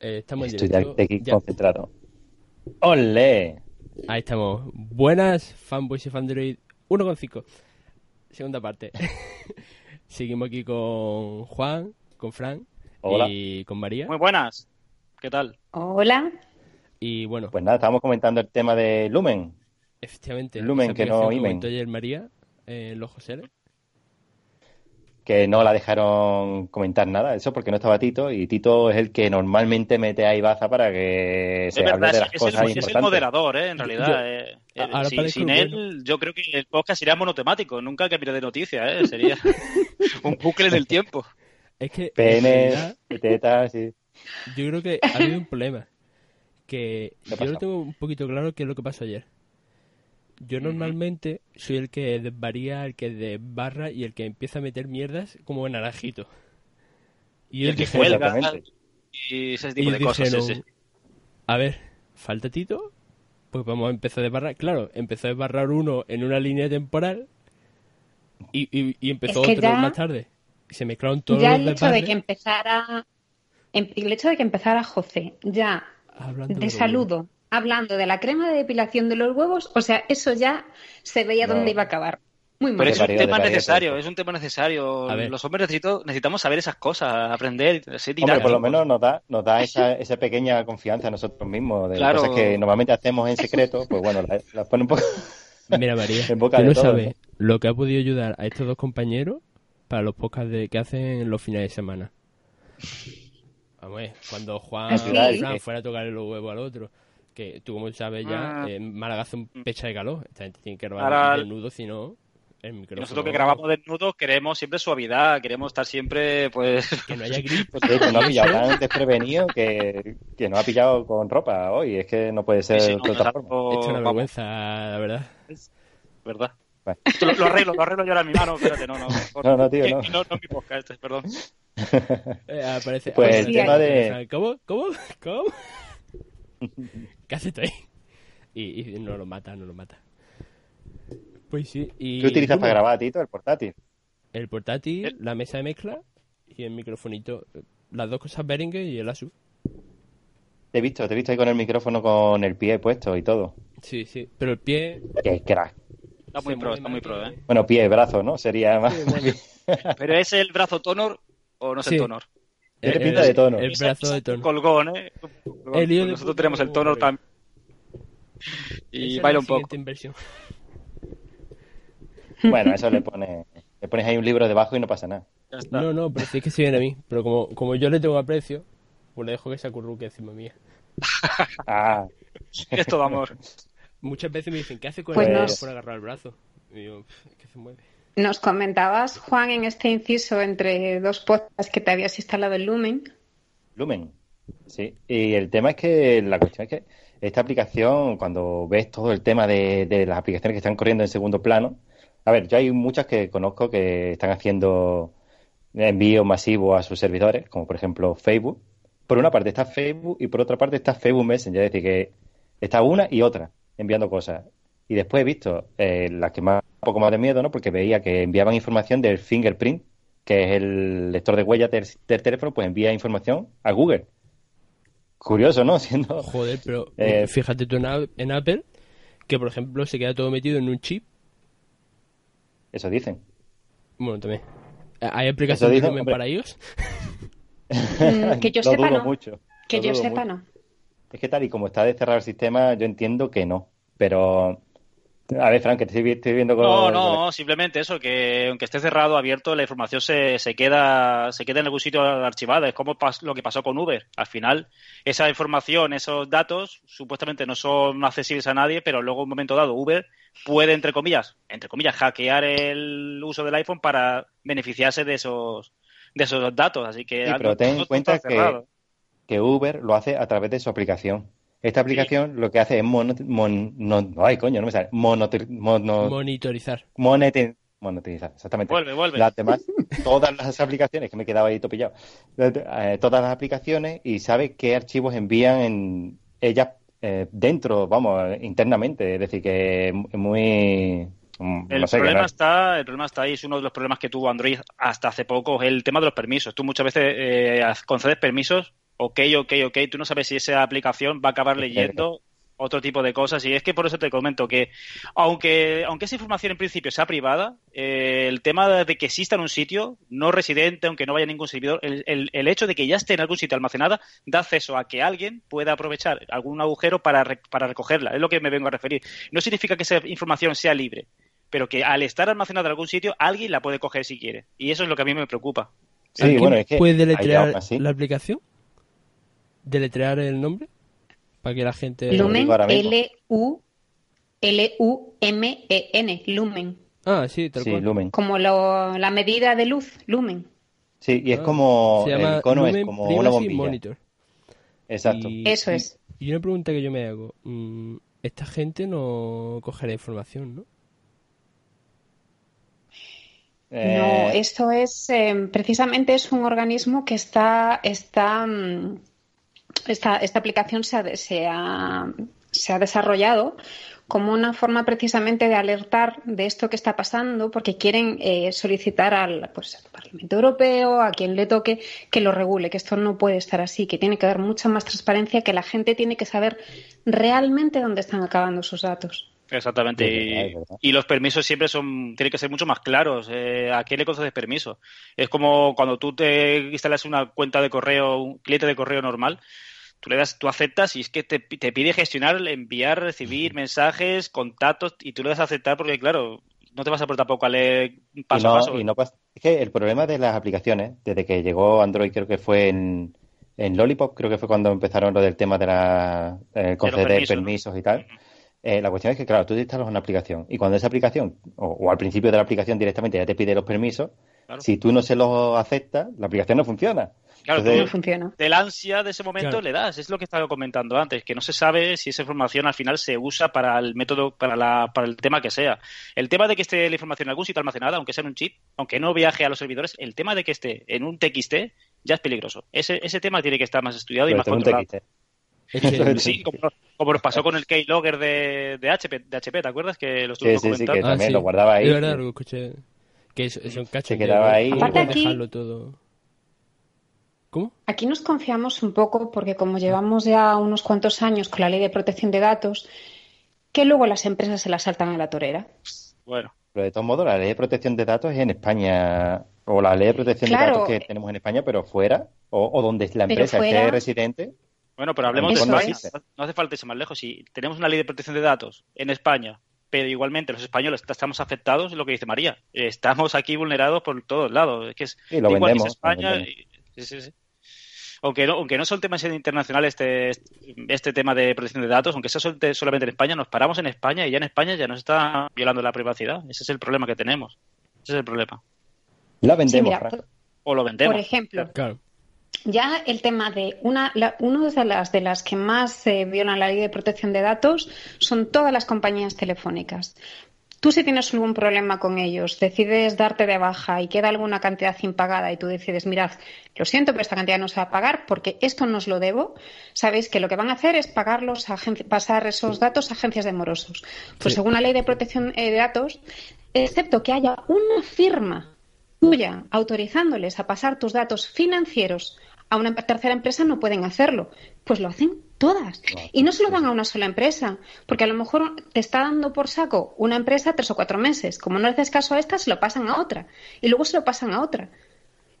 Eh, estamos en Estoy ya directo. aquí Ya. concentrado. ¡Ole! Ahí estamos. Buenas, fanboys y fandroid 1.5. Segunda parte. Seguimos aquí con Juan, con Fran Hola. y con María. Muy buenas. ¿Qué tal? Hola. Y bueno, Pues nada, estábamos comentando el tema de Lumen. efectivamente, Lumen, que no Imen. comentó ayer María eh, en los José. Que no la dejaron comentar nada, eso porque no estaba Tito, y Tito es el que normalmente mete a Ibaza para que se es hable verdad, de es, las es cosas el, es el moderador, ¿eh? En realidad. Yo- eh, eh, ahora sin, él, bueno. yo creo que el podcast sería monotemático. Nunca que mire de noticias, ¿eh? Sería un bucle del tiempo. Es que tetas, sí. yo creo que ha habido un problema. Que ¿Qué yo no tengo un poquito claro qué es lo que pasó ayer. Yo normalmente soy el que desvaría, el que desbarra y el que empieza a meter mierdas como en naranjito. Y el que Exactamente. y ese y tipo de ellos cosas. sí. A ver, ¿falta Tito? Pues vamos a empezar a desbarrar. Claro, empezó a desbarrar uno en una línea temporal y, y- y empezó Es que otro ya- más tarde. Y se mezclaron todos ya los el hecho de que empezara, em- el hecho de que empezara José ya hablando de saludo, hablando de la crema de depilación de los huevos, o sea, eso ya se veía No. dónde iba a acabar. Muy mal. Pero es un tema necesario, todo. es un tema necesario. A ver. Los hombres necesito- necesitamos saber esas cosas, aprender, ser Hombre, por lo menos nos da, nos da esa, esa pequeña confianza a nosotros mismos de Claro. cosas que normalmente hacemos en secreto, pues bueno, las las pone un poco... Mira, María, En boca tú de no sabes lo que ha podido ayudar a estos dos compañeros para los podcasts de- que hacen los fines de semana. Vamos, cuando Juan Ah, Fran fuera a tocarle los huevos al otro, que tú como sabes ya, Ah. en Málaga hace un pecha de calor. Esta gente tiene que grabar Ahora- desnudo, si no, el Y micrófono... nosotros que grabamos desnudos queremos siempre suavidad, queremos estar siempre, pues, Que no haya grip. De hecho, no ha pillado tan desprevenido que, que nos ha pillado con ropa hoy. Es que no puede ser sí, de no, otra nos forma. He hecho una vergüenza, la verdad. ¿verdad? Bueno. Lo, lo arreglo, lo arreglo yo ahora en mi mano, espérate, no, no. por- No, no, tío, que- no. que no, no es mi podcast, perdón. Eh, aparece, Pues aparece- el tema de- ¿Cómo? ¿Cómo? ¿Cómo? ¿Qué haces tú ahí? Y, y no lo mata, no lo mata. Pues sí. Y ¿Qué utilizas para grabar, Tito? El portátil. El portátil, la mesa de mezcla y el microfonito. Las dos cosas Behringer y el Asus. Te he visto, te he visto ahí con el micrófono con el pie puesto y todo. Sí, sí. Pero el pie... Qué crack. Está muy se pro, está muy pro, ¿eh? Bueno, pie, brazo, ¿no? Sería más. Sí, bueno. Pero ¿es el brazo tonor o no es Sí. el tonor? Tiene El- pinta de tono. El brazo de tono. Colgón, ¿eh? Colgón. El Nosotros tenemos el Gabriel. también. Y baila la un poco. inversión. Bueno, eso le pones, le pones ahí un libro debajo y no pasa nada. Ya está. No, no, pero sí es que se viene a mí. Pero como, como yo le tengo aprecio, pues le dejo que se acurruque encima mía. Ah, Es todo amor. Muchas veces me dicen, ¿qué hace con Pues el brazo por agarrar el brazo? Y yo, "Pff, es que se mueve. Nos comentabas, Juan, en este inciso entre dos podcasts que te habías instalado en Lumen. Lumen. Sí. Y el tema es que la cuestión es que esta aplicación, cuando ves todo el tema de, las aplicaciones que están corriendo en segundo plano, a ver, yo hay muchas que conozco que están haciendo envíos masivos a sus servidores, como por ejemplo Facebook. Por una parte está Facebook y por otra parte está Facebook Messenger, es decir, que está una y otra enviando cosas. Y después he visto eh, las que más, un poco más de miedo, ¿no? Porque veía que enviaban información del fingerprint, que es el lector de huella del, del teléfono, pues envía información a Google. Curioso, ¿no? Siendo... Joder, pero Eh, fíjate tú en, Apple, que por ejemplo se queda todo metido en un chip. Eso dicen. Bueno, también. ¿Hay aplicaciones de dicen, hombre. para ellos? Mm, que yo sepa, no. mucho. Que yo sepa, mucho. no. Es que tal y como está de cerrado el sistema, yo entiendo que no. Pero... A ver, Frank, que te estoy, vi- estoy viendo con... No, no, simplemente eso, que aunque esté cerrado, abierto, la información se, se queda se queda en algún sitio archivada. Es como pas- lo que pasó con Uber. Al final, esa información, esos datos, supuestamente no son accesibles a nadie, pero luego en un momento dado Uber puede, entre comillas, entre comillas, hackear el uso del iPhone para beneficiarse de esos de esos datos. Así que Sí, pero ten en cuenta que- que Uber lo hace a través de su aplicación. Esta aplicación lo que hace es mono, mon- no, ay, coño, no me sale. Monotir- mono- Monitorizar. moneti- monetizar, exactamente. Vuelve, vuelve. Las demás, todas las aplicaciones, que me quedaba ahí topillado, eh, todas las aplicaciones y sabe qué archivos envían en ellas eh, dentro, vamos, internamente. Es decir, que es muy... mm, El no sé, que problema está, el problema está ahí, es uno de los problemas que tuvo Android hasta hace poco, es el tema de los permisos. Tú muchas veces eh, concedes permisos ok, ok, ok, tú no sabes si esa aplicación va a acabar leyendo otro tipo de cosas. Y es que por eso te comento que, aunque, aunque esa información en principio sea privada, eh, el tema de que exista en un sitio no residente, aunque no vaya ningún servidor, el, el, hecho de que ya esté en algún sitio almacenada da acceso a que alguien pueda aprovechar algún agujero para, para recogerla. Es lo que me vengo a referir. No significa que esa información sea libre, pero que al estar almacenada en algún sitio, alguien la puede coger si quiere. Y eso es lo que a mí me preocupa. Sí, bueno, es que ¿Puede deletrear la aplicación? ¿Deletrear el nombre? Para que la gente... Lumen, L-U... L-U-M-E-N, Lumen. Ah, sí, tal cual. Lumen. Como lo, la medida de luz, Lumen. Sí, y es ah. como... el icono es como una bombilla. Monitor. Exacto. Eso es. Y una pregunta que yo me hago. Mm, esta gente no coge la información, ¿no? No, eh, esto es em, precisamente es un organismo que está, está mm, esta, esta aplicación se ha, se, ha, se ha desarrollado como una forma precisamente de alertar de esto que está pasando, porque quieren eh, solicitar al, pues, al, Parlamento Europeo, a quien le toque, que lo regule, que esto no puede estar así, que tiene que haber mucha más transparencia, que la gente tiene que saber realmente dónde están acabando sus datos. Exactamente. Y, los permisos siempre son, tienen que ser mucho más claros. Eh, ¿A quién le concedes permiso? Es como cuando tú te instalas una cuenta de correo, un cliente de correo normal, tú le das, tú aceptas y es que te, pide gestionar, enviar, recibir mensajes, contactos y tú le das a aceptar porque, claro, no te vas a por tampoco a leer paso a paso. es que el problema de las aplicaciones, desde que llegó Android, creo que fue en, en Lollipop, creo que fue cuando empezaron lo del tema de la eh, conceder permisos, y tal. Eh, la cuestión es que, claro, tú instalas una aplicación y cuando esa aplicación, o, al principio de la aplicación directamente ya te pide los permisos, si tú no se los aceptas, la aplicación no funciona. Claro, no funciona. Del ansia de ese momento le das, es lo que estaba comentando antes, que no se sabe si esa información al final se usa para el método, para, la, para el tema que sea. El tema de que esté la información en algún sitio almacenada, aunque sea en un chip, aunque no viaje a los servidores, el tema de que esté en un TXT ya es peligroso. Ese, ese tema tiene que estar más estudiado y más controlado. Sí, como, nos pasó con el keylogger de, de, HP, de HP, ¿te acuerdas? Que lo estuvimos sí, sí, que también ah, lo guardaba ahí. verdad, lo escuché. Que es, es un cacho. Se quedaba ahí. Aparte aquí, dejarlo todo. ¿Cómo? Aquí nos confiamos un poco porque como llevamos ya unos cuantos años con la ley de protección de datos, que luego las empresas se la saltan a la torera. Bueno. Pero de todos modos, la ley de protección de datos es en España, o la ley de protección de datos que tenemos en España, pero fuera, o, o donde la empresa esté residente. Bueno, pero hablemos de España. No hace falta irse más lejos. Si tenemos una ley de protección de datos en España, pero igualmente los españoles estamos afectados, es lo que dice María. Estamos aquí vulnerados por todos lados. Es que es lo vendemos, España. Aunque no, aunque no son temas internacionales este, este tema de protección de datos, aunque sea solamente en España, nos paramos en España y ya en España ya nos está violando la privacidad. Ese es el problema que tenemos. Ese es el problema. La vendemos, O lo vendemos. Por ejemplo, claro ya el tema de una, de las de las que más eh, violan la ley de protección de datos son todas las compañías telefónicas. Tú si tienes algún problema con ellos, decides darte de baja y queda alguna cantidad impagada y tú decides, mirad, lo siento, pero esta cantidad no se va a pagar porque esto no os lo debo, sabéis que lo que van a hacer es pagarlos, pasar esos datos a agencias de morosos. Pues según la ley de protección eh, de datos, excepto que haya una firma tuya autorizándoles a pasar tus datos financieros a una tercera empresa no pueden hacerlo. Pues lo hacen todas. Y no se lo dan a una sola empresa, porque a lo mejor te está dando por saco una empresa tres o cuatro meses. Como no le haces caso a esta, se lo pasan a otra. Y luego se lo pasan a otra.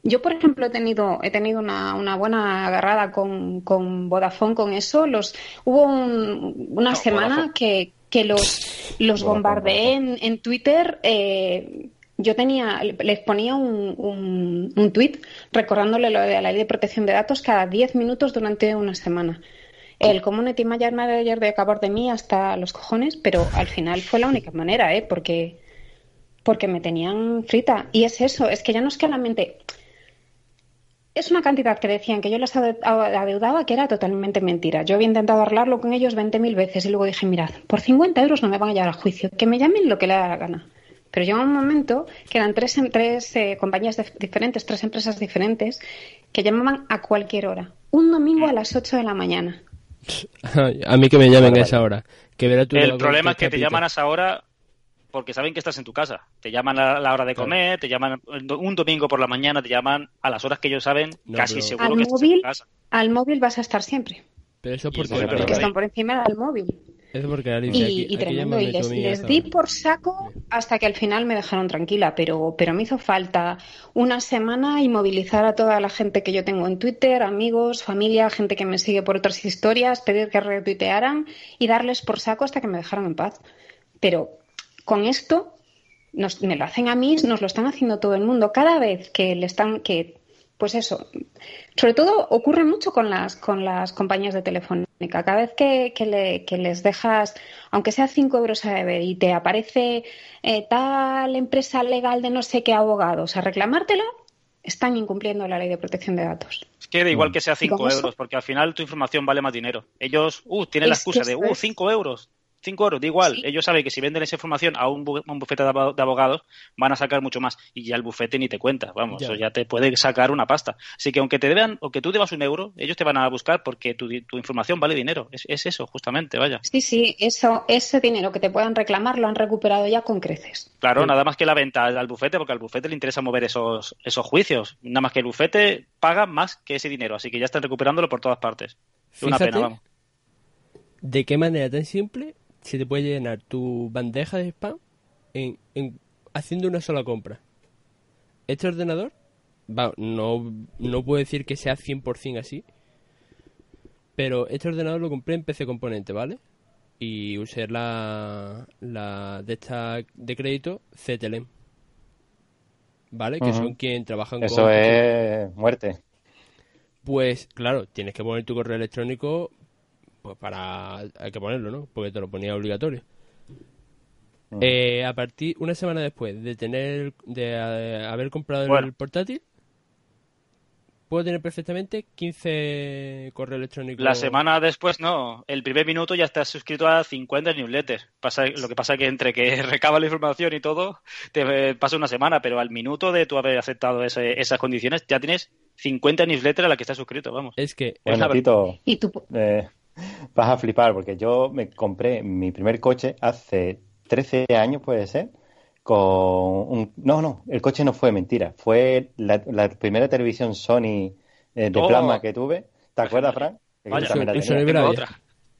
Yo, por ejemplo, he tenido, he tenido una, una buena agarrada con, con Vodafone con eso. Los, hubo una semana que, que los, los bombardeé en, en Twitter eh, yo tenía, les ponía un, un, un tuit recordándole lo de la ley de protección de datos cada 10 minutos durante una semana. El community manager de acabar de mí hasta los cojones, pero al final fue la única manera, ¿eh? Porque, porque me tenían frita. Y es eso, es que ya no es que la mente. Es una cantidad que decían que yo les adeudaba que era totalmente mentira. Yo había intentado hablarlo con ellos 20.000 veces y luego dije, mirad, por 50 euros no me van a llevar a juicio, que me llamen lo que le da la gana. Pero llega un momento que eran tres, tres eh, compañías diferentes, tres empresas diferentes, que llamaban a cualquier hora. Un domingo a las 8 de la mañana. A mí que me llamen a esa hora. Que el problema es que te llaman a esa hora porque saben que estás en tu casa. Te llaman a la hora de comer, te llaman un domingo por la mañana, te llaman a las horas que ellos saben, No, casi pero- seguro Al que estás en móvil, tu casa. al móvil vas a estar siempre. Pero eso porque, Porque están por encima del móvil. Es porque Alice, Y, aquí- y tremendo. Y les, di por saco hasta que al final me dejaron tranquila, pero, pero me hizo falta una semana inmovilizar a toda la gente que yo tengo en Twitter, amigos, familia, gente que me sigue por otras historias, pedir que retuitearan y darles por saco hasta que me dejaron en paz. Pero con esto nos- me lo hacen a mí, nos lo están haciendo todo el mundo. Cada vez que le están, que, pues eso, sobre todo ocurre mucho con las, con las compañías de telefónica. Cada vez que, que le- que les dejas, aunque sea 5 euros a beber y te aparece eh, tal empresa legal de no sé qué abogados a reclamártela, están incumpliendo la ley de protección de datos. Es que da igual Mm. que sea ¿Y con 5 eso? euros, porque al final tu información vale más dinero. Ellos, uh, tienen la Es excusa de, uh, es. 5 euros. 5 euros, da igual. Sí. Ellos saben que si venden esa información a un, bu- un bufete de abo- de abogados, van a sacar mucho más. Y ya el bufete ni te cuenta. Vamos, Ya. eso ya te puede sacar una pasta. Así que aunque te deban, o que tú debas un euro, ellos te van a buscar porque tu, tu información vale dinero. Es, es eso, justamente, vaya. Sí, sí, eso, ese dinero que te puedan reclamar lo han recuperado ya con creces. Claro, Sí. nada más que la venta al bufete, porque al bufete le interesa mover esos, esos juicios. Nada más que el bufete paga más que ese dinero, así que ya están recuperándolo por todas partes. Es una Fíjate pena, vamos. de qué manera tan simple se te puede llenar tu bandeja de spam en, en- haciendo una sola compra. Este ordenador, va, no, no puedo decir que sea 100% así, pero este ordenador lo compré en PC Componente, ¿vale? Y usé la, la de esta de crédito CTLM, ¿vale? Que son quien trabajan con... Eso es muerte. Pues claro, tienes que poner tu correo electrónico pues para hay que ponerlo, ¿no? Porque te lo ponía obligatorio. Mm. Eh, a partir una semana después de tener de eh, haber comprado el portátil puedo tener perfectamente 15 correos electrónicos. La semana después, no. El primer minuto ya estás suscrito a 50 newsletters. Pasa, lo que pasa que entre que recaba la información y todo, te eh, pasa una semana, pero al minuto de tú haber aceptado ese- esas condiciones, ya tienes 50 newsletters a las que estás suscrito, vamos. Es que Es la Bueno, Tito, Y tú, eh, vas a flipar porque yo me compré mi primer coche hace 13 años, puede ser, con un... No, no, el coche no fue mentira. Fue la, la primera televisión Sony eh, de Oh. plasma que tuve. ¿Te acuerdas, Fran?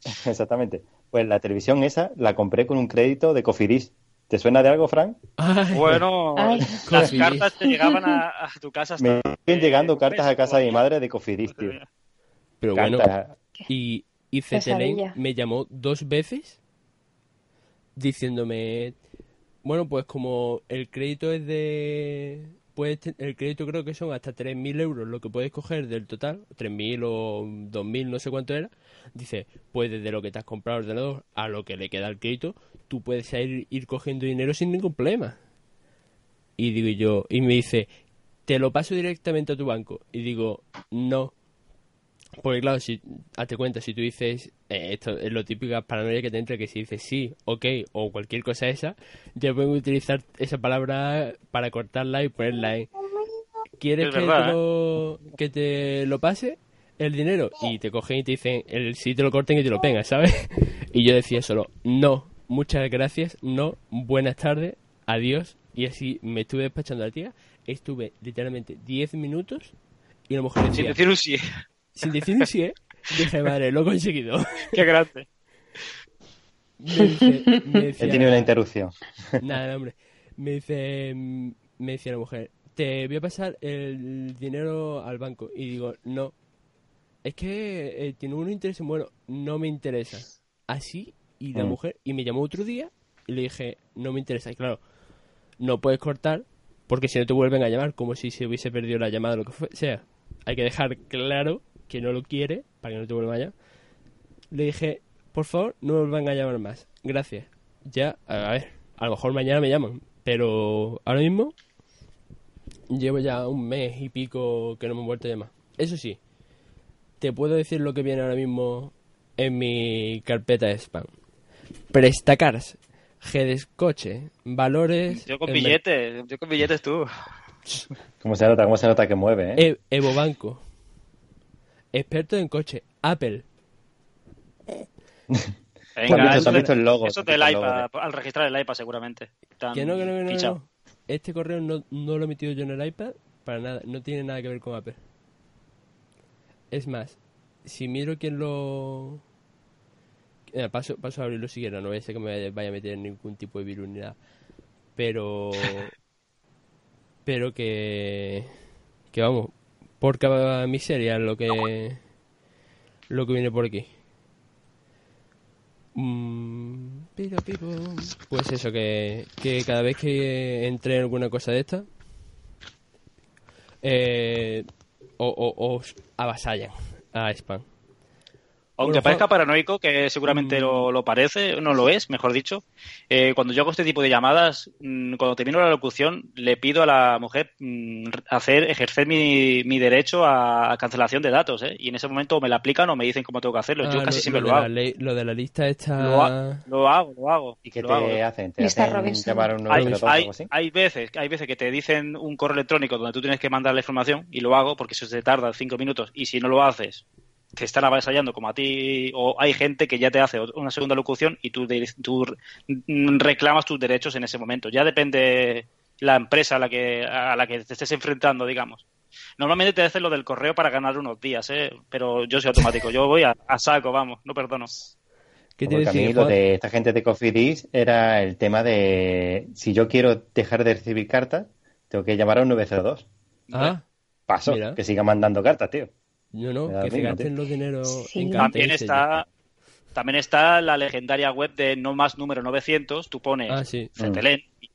Exactamente. Pues la televisión esa la compré con un crédito de Cofidis. ¿Te suena de algo, Fran? Ay, Bueno, Ay. las Cofidis. cartas te llegaban a, a tu casa hasta... Me siguen llegando cartas a casa de mi madre de Cofidis, tío. pero bueno, y, y. CTLM me llamó dos veces diciéndome, bueno, pues como el crédito es de... Puedes te- el crédito creo que son hasta 3.000 euros lo que puedes coger del total, 3.000 o 2.000, no sé cuánto era. Dice, pues desde lo que te has comprado el ordenador a lo que le queda el crédito, tú puedes ir, ir cogiendo dinero sin ningún problema. Y digo yo, y me dice, te lo paso directamente a tu banco. Y digo, no, porque claro, si hazte cuenta, si tú dices, eh, esto es lo típico paranoia que te entra, que si dices sí, ok, o cualquier cosa esa, ya pueden utilizar esa palabra para cortarla y ponerla en ¿Quieres Es que, verdad, te lo, que te lo pase el dinero? Y te cogen y te dicen, el sí te lo corten y te lo pegan, ¿sabes? Y yo decía solo, no, muchas gracias, no, buenas tardes, adiós. Y así me estuve despachando a la tía, estuve literalmente 10 minutos y la mujer Sin decía, decir un sí. Sin decir sí, ¿eh? Dije, madre, lo he conseguido. Qué grande. Me dice, me He decía, tenido una interrupción. nada, hombre. Me dice, mm, me decía la mujer, te voy a pasar el dinero al banco. Y digo, no. Es que eh, tiene un interés bueno, no me interesa. Así, y la Mm. mujer, y me llamó otro día y le dije, no me interesa. Y claro, no puedes cortar porque si no te vuelven a llamar, como si se hubiese perdido la llamada o lo que fue- sea. Hay que dejar claro que no lo quiere para que no te vuelvan a llamar. Le dije, por favor, no me vuelvan a llamar más. Gracias. Ya, a ver, a lo mejor mañana me llaman, pero ahora mismo llevo ya un mes y pico que no me han vuelto a llamar. Eso sí, te puedo decir lo que viene ahora mismo en mi carpeta de spam. Prestacars, Gedescoche, valores... Yo con billetes, yo con billetes tú. ¿Cómo se nota? ¿Cómo se nota que mueve, eh? E- Evo Banco. Experto en coche. Apple. Venga, Eso, eso, visto el logo, eso del iPad, al registrar el iPad seguramente. Tan Que no, que no, que no. Este correo no, no lo he metido yo en el iPad para nada. No tiene nada que ver con Apple. Es más, si miro quién lo... Mira, paso, paso a abrirlo si quiero, no voy a ser que me vaya- vaya a meter en ningún tipo de virus ni nada. Pero... pero que... Que vamos, por cada miseria lo que... Lo que viene por aquí. Mm. Pues eso, que, que cada vez que entre en alguna cosa de esta, eh, o, o- os avasallan a spam. Aunque Bueno, parezca paranoico, que seguramente Mm. lo, lo parece, no lo es, mejor dicho, eh, cuando yo hago este tipo de llamadas, mm, cuando termino la locución, le pido a la mujer mm, hacer ejercer mi, mi derecho a, a cancelación de datos, ¿eh? y en ese momento me la aplican o me dicen cómo tengo que hacerlo. yo Ah, casi siempre lo, lo, hago. la ley- lo de la lista está... Lo, ha- lo hago, lo hago. ¿Y qué lo te hago. hacen? ¿Te hacen llamar a un Hay, 902 o hay, algo así? hay veces hay veces que te dicen un correo electrónico donde tú tienes que mandar la información y lo hago porque eso se tarda cinco minutos y si no lo haces te están avasallando como a ti o hay gente que ya te hace una segunda locución y tú, de- tú reclamas tus derechos en ese momento ya depende la empresa a la que a la que te estés enfrentando digamos normalmente te hacen lo del correo para ganar unos días ¿eh? pero yo soy automático yo voy a, a saco vamos no perdono ¿Qué te Porque a mí decía, lo de esta gente de Cofidis era el tema de si yo quiero dejar de recibir cartas, tengo que llamar a un 902. Ah, Paso, Mira. que sigan mandando cartas, tío. No, no, que se gasten los dineros Sí. en También está, también está la legendaria web de no más número 900. Tú pones Ah, sí. Cetelén y,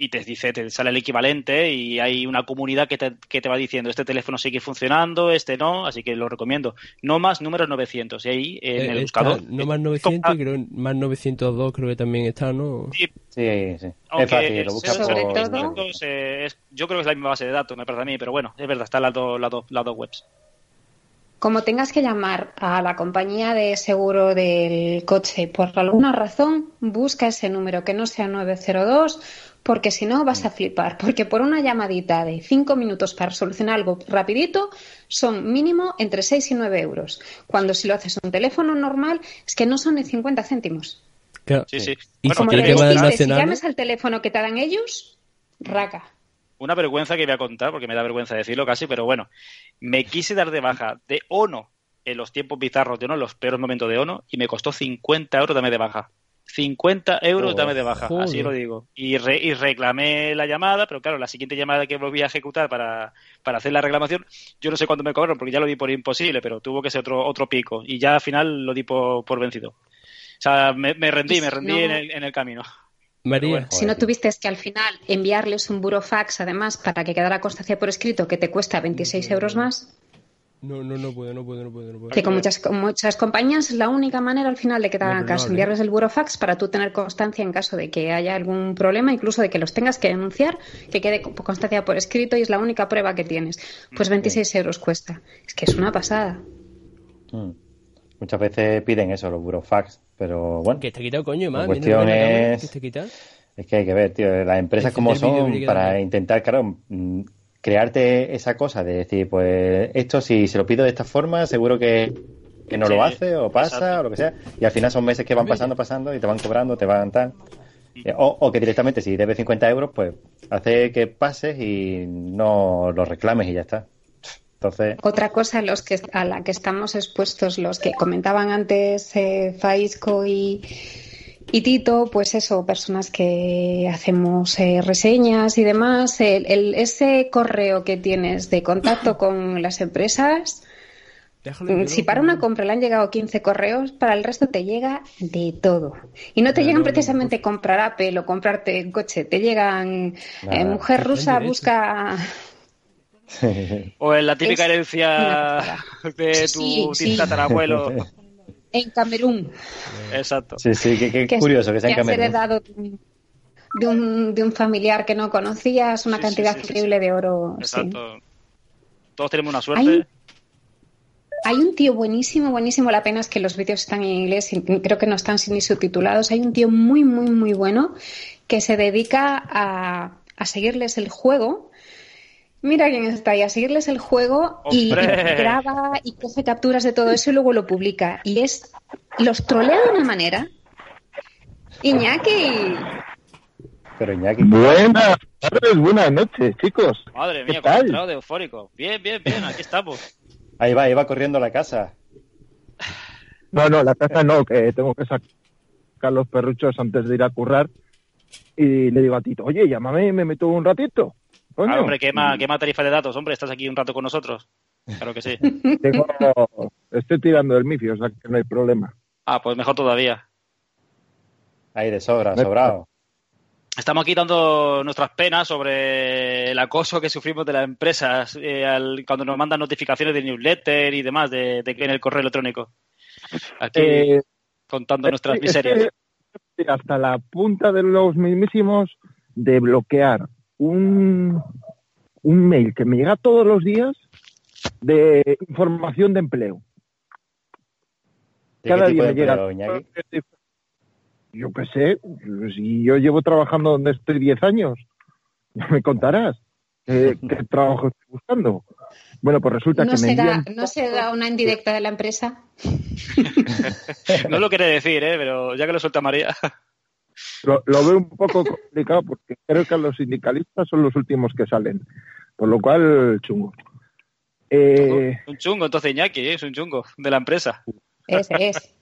y te dice, te sale el equivalente y hay una comunidad que te, que te va diciendo este teléfono sigue funcionando, este no, así que lo recomiendo. No más número 900 y ahí en Eh, el está, buscador. no más eh, 900 compra- y creo más 902 creo que también está, ¿no? Sí, Sí, sí. aunque es fácil, lo buscas sobre por... todo- estos, eh, es- yo creo que es la misma base de datos, me parece a mí, pero bueno, es verdad, están las dos, las dos, las dos webs. Como tengas que llamar a la compañía de seguro del coche por alguna razón, busca ese número que no sea 902, porque si no vas a flipar. Porque por una llamadita de 5 minutos para solucionar algo rapidito, son mínimo entre 6 y 9 euros. Cuando si lo haces a un teléfono normal, es que no son ni 50 céntimos. Claro. Sí, sí. Y Bueno, si te que va si llames al teléfono que te dan ellos, raca. Una vergüenza que voy a contar, porque me da vergüenza decirlo casi, pero bueno, me quise dar de baja de ONO en los tiempos bizarros de ONO, en los peores momentos de ONO, y me costó 50 euros darme de baja. 50 euros dame de baja, joder. así lo digo. Y, re- y reclamé la llamada, pero claro, la siguiente llamada que volví a ejecutar para, para hacer la reclamación, yo no sé cuánto me cobraron, porque ya lo di por imposible, pero tuvo que ser otro, otro pico. Y ya al final lo di por, por vencido. O sea, me, me rendí, me rendí no- en, el, en el camino. María, bueno. Si no tuviste que al final enviarles un burofax, además, para que quedara constancia por escrito que te cuesta 26 euros más, no, no, no puedo, no puedo, no puedo, no puedo. que con muchas, con muchas compañías es la única manera al final de que te No, hagan no, caso, ¿eh? enviarles el burofax para tú tener constancia en caso de que haya algún problema, incluso de que los tengas que denunciar, que quede con- constancia por escrito y es la única prueba que tienes. Pues 26 euros cuesta. Es que es una pasada. Mm. Muchas veces piden eso, los burofax, pero bueno, Que quitado, coño, La más. cuestión mira, mira, es- que te quita. es que hay que ver, tío, las empresas Ese como son para intentar, claro, mm, crearte esa cosa de decir, pues esto si se lo pido de esta forma, seguro que, que no Sí, lo hace o pasa exacto. o lo que sea, y al final son meses que van pasando, pasando y te van cobrando, te van tal. Eh, O, o que directamente si debes 50 euros, pues hace que pases y no lo reclames y ya está. Entonces, Otra cosa los que, a la que estamos expuestos los que comentaban antes eh, Faisco y, y Tito, pues eso, personas que hacemos eh, reseñas y demás, el, el- ese correo que tienes de contacto con las empresas, Déjalo, mm, si para una compra le han llegado 15 correos, para el resto te llega de todo. Y no te llegan no, no, precisamente comprar Apple o comprarte un coche, te llegan eh, mujer rusa busca O en la típica Es herencia de tu Sí, sí. tatarabuelo. en Camerún. Exacto. sí, sí, qué, qué que curioso que sea en Camerún. heredado de un- de un, de un familiar que no conocías, una Sí, cantidad sí, sí, increíble de oro. sí. Exacto. Todos tenemos una suerte. Hay, hay un tío buenísimo, buenísimo. La pena es que los vídeos están en inglés y creo que no están ni subtitulados. Hay un tío muy, muy, muy bueno que se dedica a, a seguirles el juego. Mira quién está ahí, a seguirles el juego y, graba y coge capturas de todo eso y luego lo publica. Y es, los trolea de una manera Iñaki. Pero Iñaki, Buenas tardes, buenas noches, chicos. Madre ¿Qué mía, tal? cómo he entrado de eufórico. Bien, bien, bien, aquí estamos. ahí va, ahí va corriendo a la casa. No, no, la casa no, que tengo que sacar los perruchos antes de ir a currar. Y le digo a Tito, oye, llámame y me meto un ratito. Coño. Ah, hombre, quema, quema tarifa de datos, hombre, estás aquí un rato con nosotros. Claro que sí. Tengo- estoy tirando del mifi, o sea que no hay problema. Ah, pues mejor todavía. Ahí de sobra, sobrado. Estamos aquí dando nuestras penas sobre el acoso que sufrimos de las empresas eh, al- cuando nos mandan notificaciones de newsletter y demás de, de- en el correo electrónico. Aquí Eh, contando nuestras es que miserias. hasta la punta de los mismísimos de bloquear un, un mail que me llega todos los días de información de empleo. ¿De Cada qué tipo día de me llega. Iñaki? Yo qué sé, si yo llevo trabajando donde estoy 10 años, ya me contarás qué, qué trabajo estoy buscando. Bueno, pues resulta ¿No que me será, envían... ¿No será una indirecta de la empresa? No lo quiere decir, ¿eh? pero ya que lo suelta María. Lo, lo veo un poco complicado porque creo que los sindicalistas son los últimos que salen. Por lo cual, chungo. Eh, Un chungo, entonces Iñaki, ¿eh? es un chungo de la empresa. Ese es.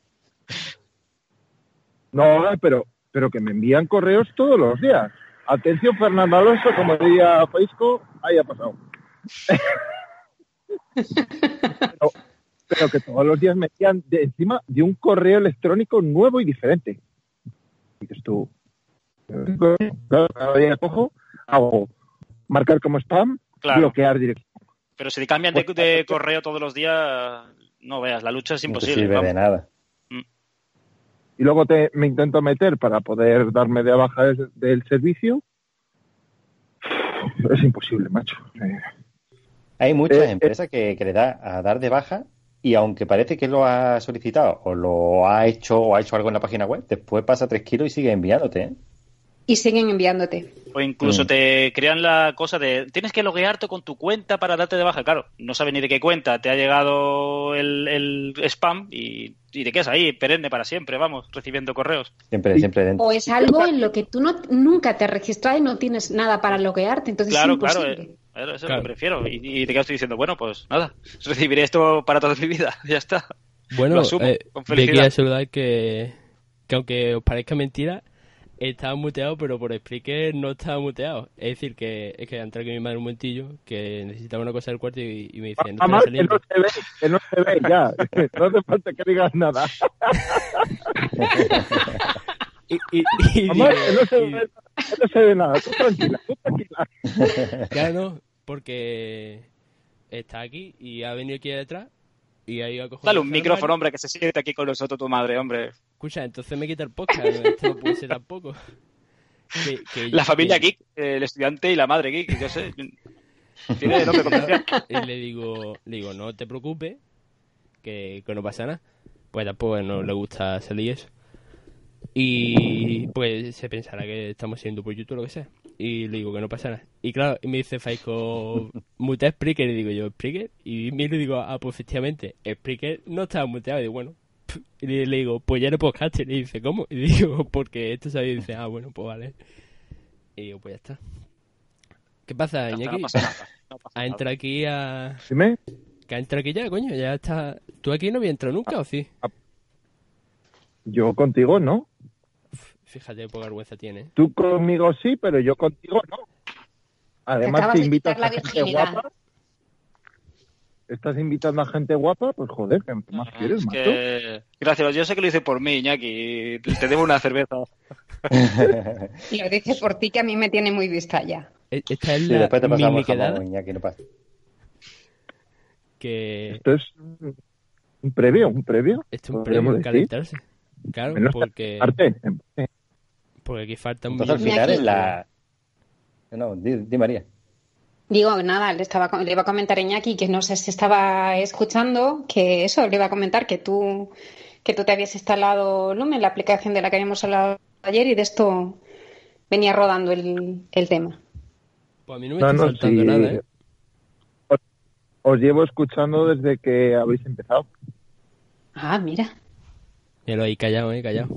no, pero, pero que me envían correos todos los días. Atención, Fernando Alonso, como diría Paisco, ahí ha pasado. pero, pero que todos los días me envían de encima de un correo electrónico nuevo y diferente. Tú, claro, cada día cojo, hago marcar como spam, Claro. bloquear directo. Pero si te cambian de, de correo todos los días, no veas, la lucha es No imposible. sirve vamos. de nada. y luego te, me intento meter para poder darme de baja des- del servicio, es imposible, macho. Eh, Hay muchas Eh, eh. empresas que, que le da a dar de baja y aunque parece que lo ha solicitado o lo ha hecho o ha hecho algo en la página web, después pasa tres kilos y sigue enviándote. ¿eh? Y siguen enviándote. O incluso Mm. te crean la cosa de tienes que loguearte con tu cuenta para darte de baja. Claro, no sabes ni de qué cuenta te ha llegado el, el spam y, y te quedas ahí perenne para siempre, vamos, recibiendo correos. Siempre, siempre dentro. O es algo en lo que tú no, nunca te has registrado y no tienes nada para loguearte. Entonces claro, es claro, eh, eso es Claro. lo que prefiero. Y, y te quedas diciendo, bueno, pues nada, recibiré esto para toda mi vida, ya está. Bueno, Lo asumo, eh, con felicidad. a saludar que, que aunque os parezca mentira, estaba muteado, pero por Spreaker no estaba muteado. Es decir, que es que entré con mi madre un momentillo, que necesitaba una cosa del cuarto y, y me dice, no Mamá, que salir. no se ve, que no se ve ya. No hace falta que digas nada. Y, y, y Mamá, digo- que no se ve, no se ve nada. Tú tranquila, tú tranquila. Claro, no, porque está aquí y ha venido aquí detrás y ha ido a coger Dale un micrófono, hombre, que se siente aquí con nosotros tu madre, hombre. Escucha, entonces me quita el podcast, esto no puede ser tampoco. Que- que- La familia que- geek, el estudiante y la madre geek, yo sé. Tiene nombre comercial. Y le digo, le digo, no te preocupes, que, que no pasa nada. Pues tampoco no le gusta salir eso. Y pues se pensará que estamos siendo por YouTube o lo que sea. Y le digo que no pasa nada. Y claro, y me dice Faisco, mutea Spreaker. Y digo yo, ¿Spreaker? Y miro y digo, ah, pues efectivamente, Spreaker no estaba muteado. Y digo, bueno. Y le, le digo, pues ya eres podcaster. Y dice, ¿cómo? Y digo, porque esto sabía. Y dice, ah, bueno, pues vale. Y digo, pues ya está. ¿Qué pasa, Iñaki? No pasa nada. no pasa nada. aquí a... Dime. Que ha entrado aquí ya, coño, ya está... ¿Tú aquí no habías entrado nunca o sí? Yo contigo no. Fíjate, poca vergüenza tiene. Tú conmigo sí, pero yo contigo no. Además, te invitas a gente virginidad. guapa. Estás invitando a gente guapa, pues joder, ¿qué más Ah, quieres, es macho? que- Gracias, yo sé que lo hice por mí, Iñaki. Te debo una cerveza. Y lo dice por ti que a mí me tiene muy vista ya. E- Esta es Y la después te pasamos mini quedada Iñaki, no pasa. que... Esto es un previo, un previo. Esto es un podríamos premio, decir. Claro, Menos porque, porque aquí faltan Entonces al final Iñaki. es la... No, di, di María. Digo, nada, le, estaba, le iba a comentar a Iñaki que no sé si estaba escuchando, que eso, le iba a comentar que tú, que tú te habías instalado Lumen, la aplicación de la que habíamos hablado ayer, y de esto venía rodando el, el tema. Pues a mí no me No, está no, saltando sí. nada, ¿eh? Os, os llevo escuchando desde que habéis empezado. Ah, mira. Míralo ahí callado, ¿eh? Callado.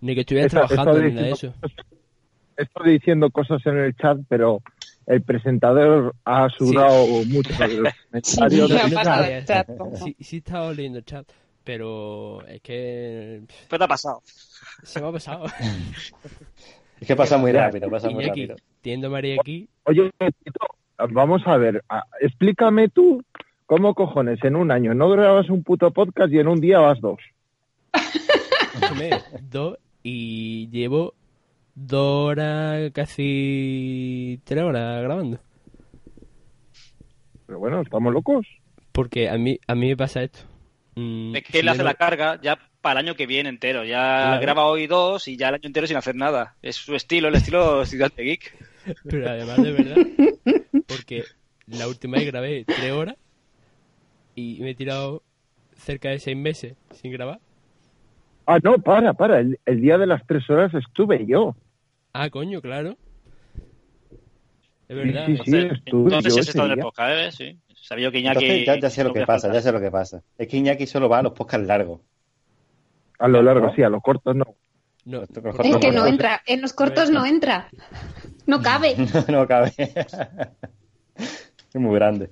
Ni que estuvieras Está- trabajando está ni nada de eso. Estoy diciendo cosas en el chat, pero el presentador ha sudado mucho de los comentarios. Sí, no chat, Sí, sí estaba leyendo el chat, pero es que ¿Qué te ha pasado? se me ha pasado. Es que pasa muy rápido, pasa muy rápido. teniendo a María aquí, Oye, Tito, vamos a ver, explícame tú cómo cojones en un año no grabas un puto podcast y en un día vas dos. Dos y llevo dos horas, casi tres horas grabando. Pero bueno, estamos locos. Porque a mí, a mí me pasa esto. Mm, Es que él hace no- la carga ya para el año que viene entero. Ya Claro. graba hoy dos y ya el año entero sin hacer nada. Es su estilo, el estilo estudiante geek. Pero además de verdad, porque la última vez grabé tres horas y me he tirado cerca de seis meses sin grabar. Ah, no, para, para. El, el día de las tres horas estuve yo. Ah, coño, claro. Es verdad. sí, sí. Entonces, estuve entonces yo en el día. podcast, ¿eh? Sí. Sabía que Iñaki... Entonces ya, ya sé lo que pasa, ya sé lo que pasa. Es que Iñaki solo va a los podcasts largos. A lo largo, ¿No? sí, a lo corto no. No, Esto Es que no. entra, en los cortos no entra. No cabe. no cabe. es muy grande.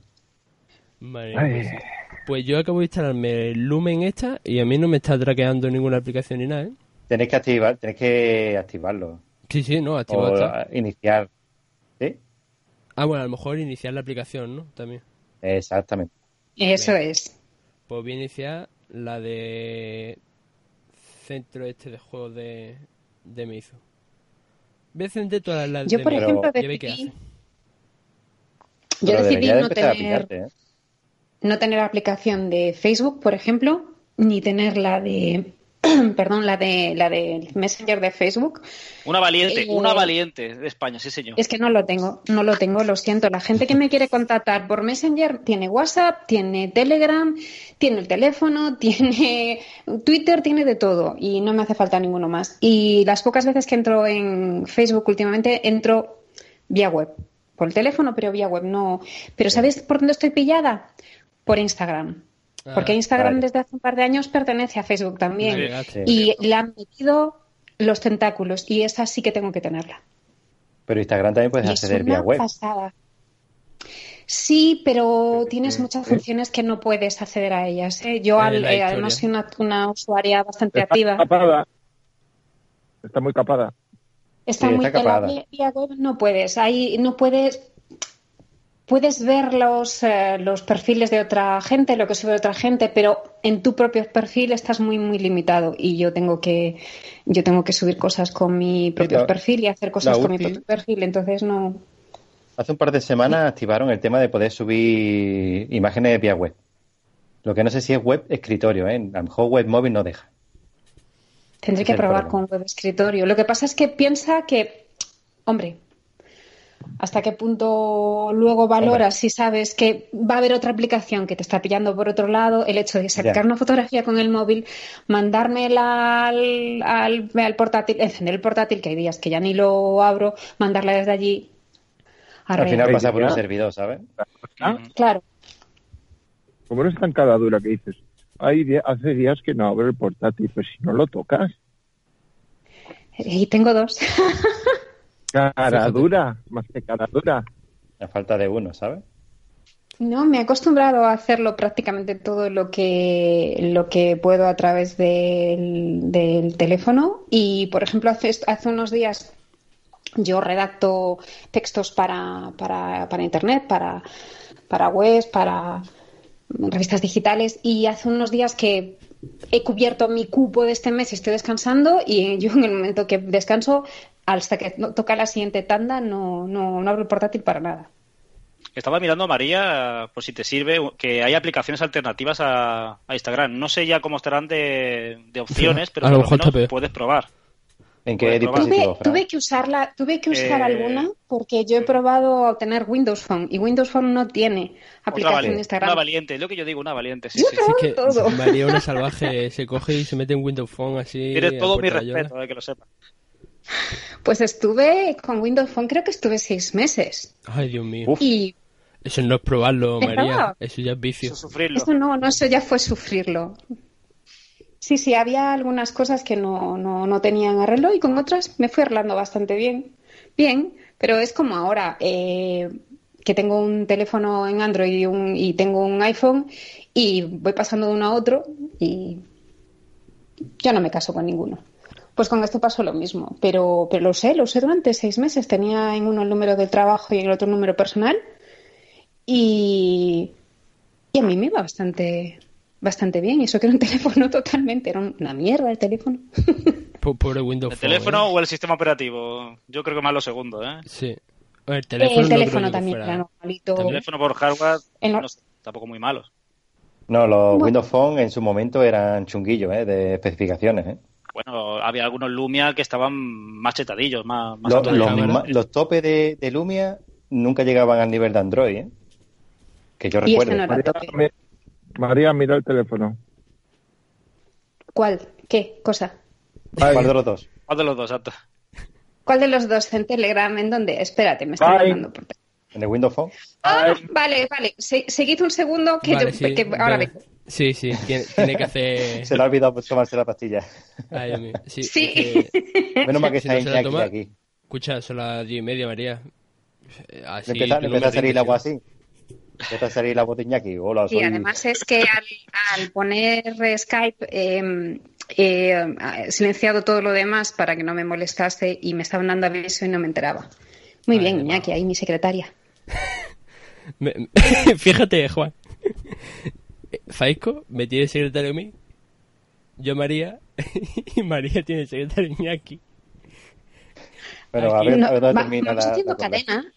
Madre Ay. mía, pues, pues yo acabo de instalarme el Lumen esta y a mí no me está traqueando ninguna aplicación ni nada, ¿eh? Tenéis que activar, tenéis que activarlo. Sí, sí, no, activado O está. iniciar. ¿Sí? Ah, bueno, a lo mejor iniciar la aplicación, ¿no? También. Exactamente. Eso es. Pues voy a iniciar la de centro este de juegos de, de Meizu. Voy a encender todas las Yo, de por ejemplo, decidí, hace. yo decidí no tener, pillarte, ¿eh? No tener aplicación de Facebook, por ejemplo, ni tener la de, perdón, la de la de Messenger de Facebook. Una valiente, Eh, una valiente de España, sí señor. Es que no lo tengo, no lo tengo, lo siento. La gente que me quiere contactar por Messenger tiene WhatsApp, tiene Telegram, tiene el teléfono, tiene Twitter, tiene de todo y no me hace falta ninguno más. Y las pocas veces que entro en Facebook últimamente entro vía web, por el teléfono, pero vía web no. Pero ¿sabéis por dónde estoy pillada? Por Instagram. Ah, Porque Instagram vale. desde hace un par de años pertenece a Facebook también. Sí. Y le han metido los tentáculos y esa sí que tengo que tenerla. Pero Instagram también puedes Y es acceder una vía web. pasada. Sí, pero tienes muchas ¿Eh? funciones que no puedes acceder a ellas. ¿eh? Yo, Eh, al- eh, además, soy historia. una, una usuaria bastante Está activa. capada. Está muy capada. Está Sí, muy está en la capada. vía- vía web no puedes. Ahí no puedes. Puedes ver los, eh, los perfiles de otra gente, lo que sube otra gente, pero en tu propio perfil estás muy muy limitado y yo tengo que yo tengo que subir cosas con mi propio la- perfil y hacer cosas con mi propio perfil, entonces no. Hace un par de semanas activaron el tema de poder subir imágenes vía web. Lo que no sé si es web escritorio, ¿eh? A lo mejor web móvil no deja. Tendré Ese que probar problema. con web escritorio. Lo que pasa es que piensa que, hombre, hasta qué punto luego valoras si sabes que va a haber otra aplicación que te está pillando por otro lado, el hecho de sacar Ya. una fotografía con el móvil, mandármela al, al, al portátil, encender el portátil, que hay días que ya ni lo abro, mandarla desde allí. a Al final pasa por un servidor, ¿sabes? Ah, Ujú. Claro, Como no es tan cara dura que dices, hay di- hace días que no abro el portátil, pues si no lo tocas. y tengo dos. Cara dura, más que cara dura. A falta de uno, ¿sabes? No, me he acostumbrado a hacerlo prácticamente todo lo que, lo que puedo a través del, del teléfono. Y, por ejemplo, hace, hace unos días yo redacto textos para, para, para Internet, para, para webs, para revistas digitales. Y hace unos días que he cubierto mi cupo de este mes y estoy descansando. Y yo, en el momento que descanso, hasta que no- toca la siguiente tanda, no, no, no abro el portátil para nada. Estaba mirando, María, por si te sirve, que hay aplicaciones alternativas a, a Instagram. No sé ya cómo estarán de, de opciones, pero A por lo mejor menos puedes probar. ¿En qué dispositivo, Tuve, tuve que usarla, tuve que usar Eh, alguna porque yo he probado a tener Windows Phone y Windows Phone no tiene aplicación valiente, de Instagram. una valiente, es lo que yo digo, una valiente. Sí, Yo sí, que todo. María una salvaje se coge y se mete en Windows Phone así. Tienes todo mi respeto, eh, que lo sepas. Pues estuve con Windows Phone, creo que estuve seis meses. Ay, Dios mío. Uf. Y Eso no es probarlo, ¿Es María. verdad? Eso ya es vicio. Eso sufrirlo. eso no, no, eso ya fue sufrirlo. Sí, sí, había algunas cosas que no, no, no tenían arreglo y con otras me fui arreglando bastante bien. Bien, pero es como ahora, eh, que tengo un teléfono en Android y, un, y tengo un iPhone y voy pasando de uno a otro y yo no me caso con ninguno. Pues con esto pasó lo mismo, pero, pero lo sé, lo sé durante seis meses. Tenía en uno el número de trabajo y en el otro número personal y, y a mí me iba bastante, bastante bien. Y eso que era un teléfono totalmente, era una mierda el teléfono. Po- Pobre Windows ¿El Phone, teléfono ¿eh? o el sistema operativo? Yo creo que más lo segundo, ¿eh? Sí. El teléfono, el teléfono también era normalito. El teléfono por hardware, no sé, tampoco muy malos. No, los Bueno. Windows Phone en su momento eran chunguillos, ¿eh? De especificaciones, ¿eh? Bueno, había algunos Lumia que estaban más chetadillos, más, más Los, los topes de, de Lumia nunca llegaban al nivel de Android, ¿eh? Que yo este recuerdo. no María, mira el teléfono. ¿Cuál? ¿Qué? ¿Cosa? Ay, ¿Cuál de los dos? ¿Cuál de los dos? Exacto. ¿Cuál de los dos en Telegram? ¿En dónde? Espérate, me están Ay. mandando por teléfono. ¿En el Windows Phone? Ah, vale, vale. Se- seguid un segundo que, Vale, yo- sí, que ahora venga. vengo. Sí, sí, tiene, tiene que hacer... Se le ha olvidado tomarse la pastilla. Ay, mío. Sí, Sí. es que- Menos mal que Si está no Iñaki toma- aquí. Escucha, son las diez y media, María. Eh, Así, Le empieza, no empieza a salir el agua ¿sí? así. Empieza a salir la voz de Iñaki. Hola, Y soy... además es que al, al poner Skype eh, eh, silenciado todo lo demás para que no me molestase y me estaban dando aviso y no me enteraba. Muy Vale, bien. Iñaki, ahí mi secretaria. Me- me- Fíjate, Juan. Faisco me tiene secretario a mí. Yo María. y María tiene secretario Iñaki. A Aquí- ver, No, a ver va- termina la, haciendo la cadena.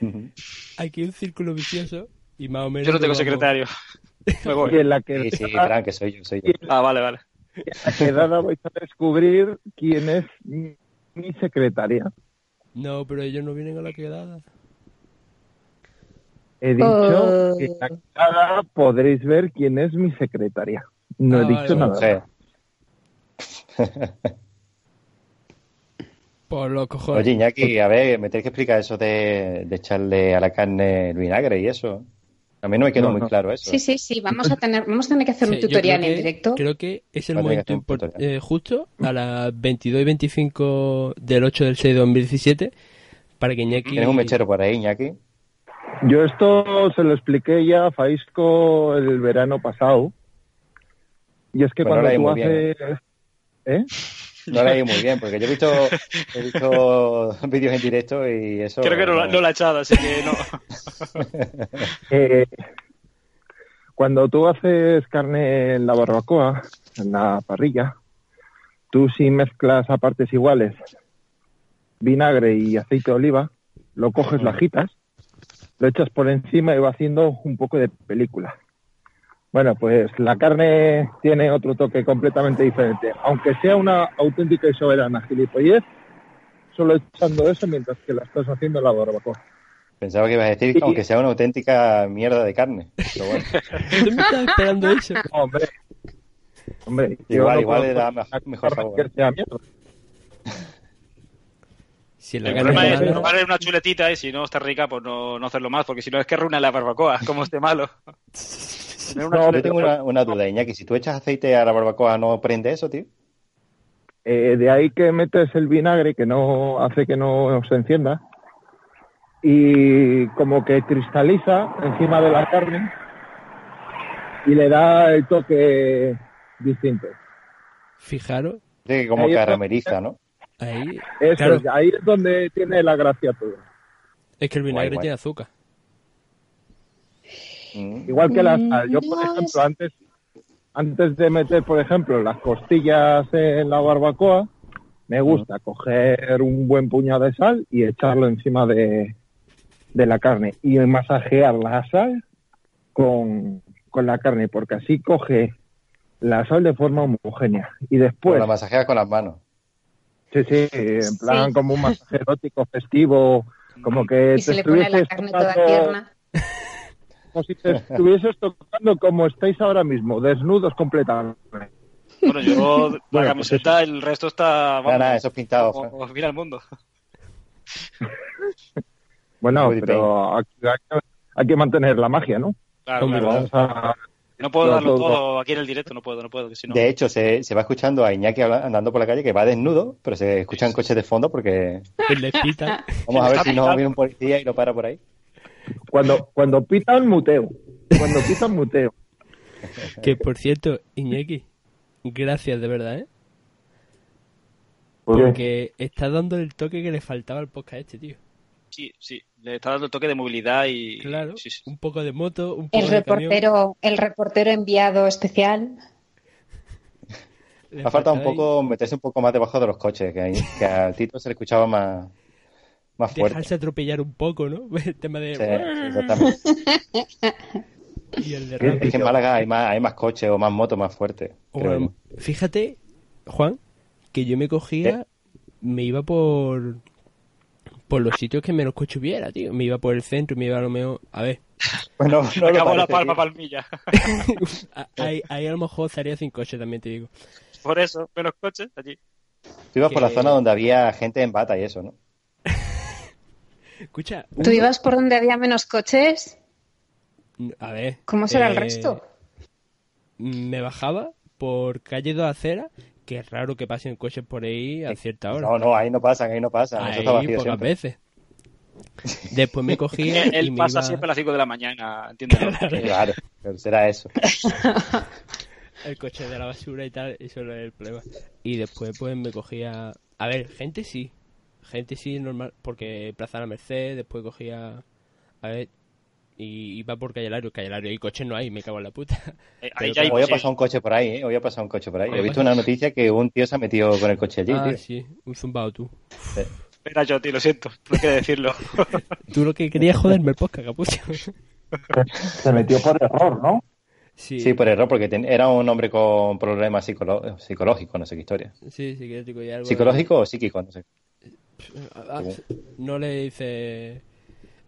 Ujú. Aquí un círculo vicioso. Y más o menos. Yo no tengo secretario. Me y voy. en la Sí, sí, Fran, que soy yo, soy yo. Ah, vale, vale. en la quedada vais a descubrir quién es mi, mi secretaria. No, pero ellos no vienen a la quedada. He dicho Oh. que en la quedada podréis ver quién es mi secretaria. No Ah, he vale, dicho vale. nada. Mujer. Por los cojones. Oye, Iñaki, a ver, me tienes que explicar eso de, de echarle a la carne el vinagre y eso. A mí no me quedó No, muy no. claro eso. Sí, sí, sí, vamos a tener, vamos a tener que hacer Sí, un tutorial en directo. Creo que es el momento eh, justo a las 22 y 25 del 8 del 6 de 2017 para que Iñaki... ¿Tienes un mechero por ahí, Iñaki? Yo esto se lo expliqué ya a Faisco el verano pasado. Y es que Pues cuando la tú muy bien, haces... ¿Eh? No la he ido muy bien, porque yo he visto, he visto vídeos en directo y eso... Creo que no, la- no la he echado, así que no. Eh, cuando tú haces carne en la barbacoa, en la parrilla, tú si mezclas a partes iguales vinagre y aceite de oliva, lo coges, lo agitas, lo echas por encima y va haciendo un poco de película. Bueno, pues la carne tiene otro toque completamente diferente. Aunque sea una auténtica y soberana gilipollez, solo echando eso mientras que la estás haciendo en la barbacoa. Pensaba que ibas a decir que aunque sea una auténtica mierda de carne. Pero bueno, ¿Tú me estás esperando eso? Hombre, hombre, igual, no igual le da mejor, mejor sabor. que sea mierda. Si El problema es una chuletita y si no está rica, pues no, no hacerlo más, porque si no es que arruina la barbacoa, como esté malo. No, Yo chuleta- tengo una, una duda, Iñaki. Si tú echas aceite a la barbacoa, ¿no prende eso, tío? Eh, de ahí que metes el vinagre que no hace que no se encienda y como que cristaliza encima de la carne y le da el toque distinto. Fijaros, que como Ahí está. carameliza, ¿no? Ahí... Eso, Claro. es, ahí es donde tiene la gracia todo. Es que el vinagre Guay, guay. tiene azúcar. Mm. Igual que la sal. Yo, Mm, por no, ejemplo, es- antes, antes de meter, por ejemplo, las costillas en la barbacoa, me gusta coger un buen puñado de sal y echarlo encima de, de la carne y masajear la sal con, con la carne, porque así coge la sal de forma homogénea. Y Pues después, la masajeas con las manos. Sí, sí, en plan Sí. como un masaje erótico festivo, como que Y se te le pone la estuvieses carne toda tocando- tierna. como si te estuvieses tocando como estáis ahora mismo, desnudos completamente. Bueno, yo la pues camiseta, el resto está. Nada, nada, eso es pintado. como, como mira el mundo. Bueno, pero aquí hay, que- hay que mantener la magia, ¿no? Claro, claro. Vamos a, No puedo No, darlo todo- todo aquí en el directo, no puedo, no puedo, que si no. De hecho, se, se va escuchando a Iñaki andando por la calle que va desnudo, pero se escuchan coches de fondo porque Pues les pita. vamos a ver si no viene un policía y lo para por ahí. Cuando, cuando pitan, muteo. Cuando pitan, muteo. Que por cierto, Iñaki, gracias de verdad, ¿eh? Porque está dando el toque que le faltaba al podcast este, tío. Sí, sí, le está dando el toque de movilidad y... Claro, Sí, sí. un poco de moto, un poco El de camión. reportero, el reportero enviado especial. Le Ha faltado un poco meterse un poco más debajo de los coches, que, ahí- que a Tito se le escuchaba más, más fuerte. Dejarse atropellar un poco, ¿no? El tema de... Sí, exactamente. Y el de. Es que en Málaga hay más, hay más coches o más motos más fuertes. Bueno, fíjate, Juan, que yo me cogía, me iba por por los sitios que menos coche hubiera, tío. Me iba por el centro me iba a lo mejor... A ver, yo. Bueno, no lo Acabó la palma tío. palmilla. ahí, ahí a lo mejor estaría sin coche también, te digo. Por eso, menos coches allí. Tú ibas por la zona donde había gente en bata y eso, ¿no? Escucha, ¿Tú ibas por donde había menos coches? a ver... ¿Cómo será el eh, resto? Me bajaba por calle Dos Aceras, que es raro que pasen coches por ahí a cierta hora. No, no, ahí no pasan, ahí no pasan. Eso está Ahí vacío pocas siempre. veces. Después me cogía y Él me pasa iba siempre a las 5 de la mañana, entiéndelo. Claro, pero será eso. el coche de la basura y tal, eso era el problema. Y después pues me cogía... A ver, gente sí. Gente sí, normal, porque Plaza La Merced, después cogía... A ver, y iba por Calle Lario. Calle Lario y coches no hay, me cago en la puta. Eh, Pero Ahí ya hay Hoy ha sí. pasado un coche por ahí, ¿eh? Hoy ha pasado un coche por ahí. He visto una noticia que un tío se ha metido con el coche allí, ah, tío. sí, un zumbado tú. Era yo, tío, lo siento, no quiero decirlo. Tú lo que querías joderme el podcast, capucho. Se metió por error, ¿no? Sí, Sí, por error, porque ten- era un hombre con problemas psicolo- psicológicos, no sé qué historia. sí, psiquiátrico y algo. ¿Psicológico o psíquico? No sé. Ah, no le hice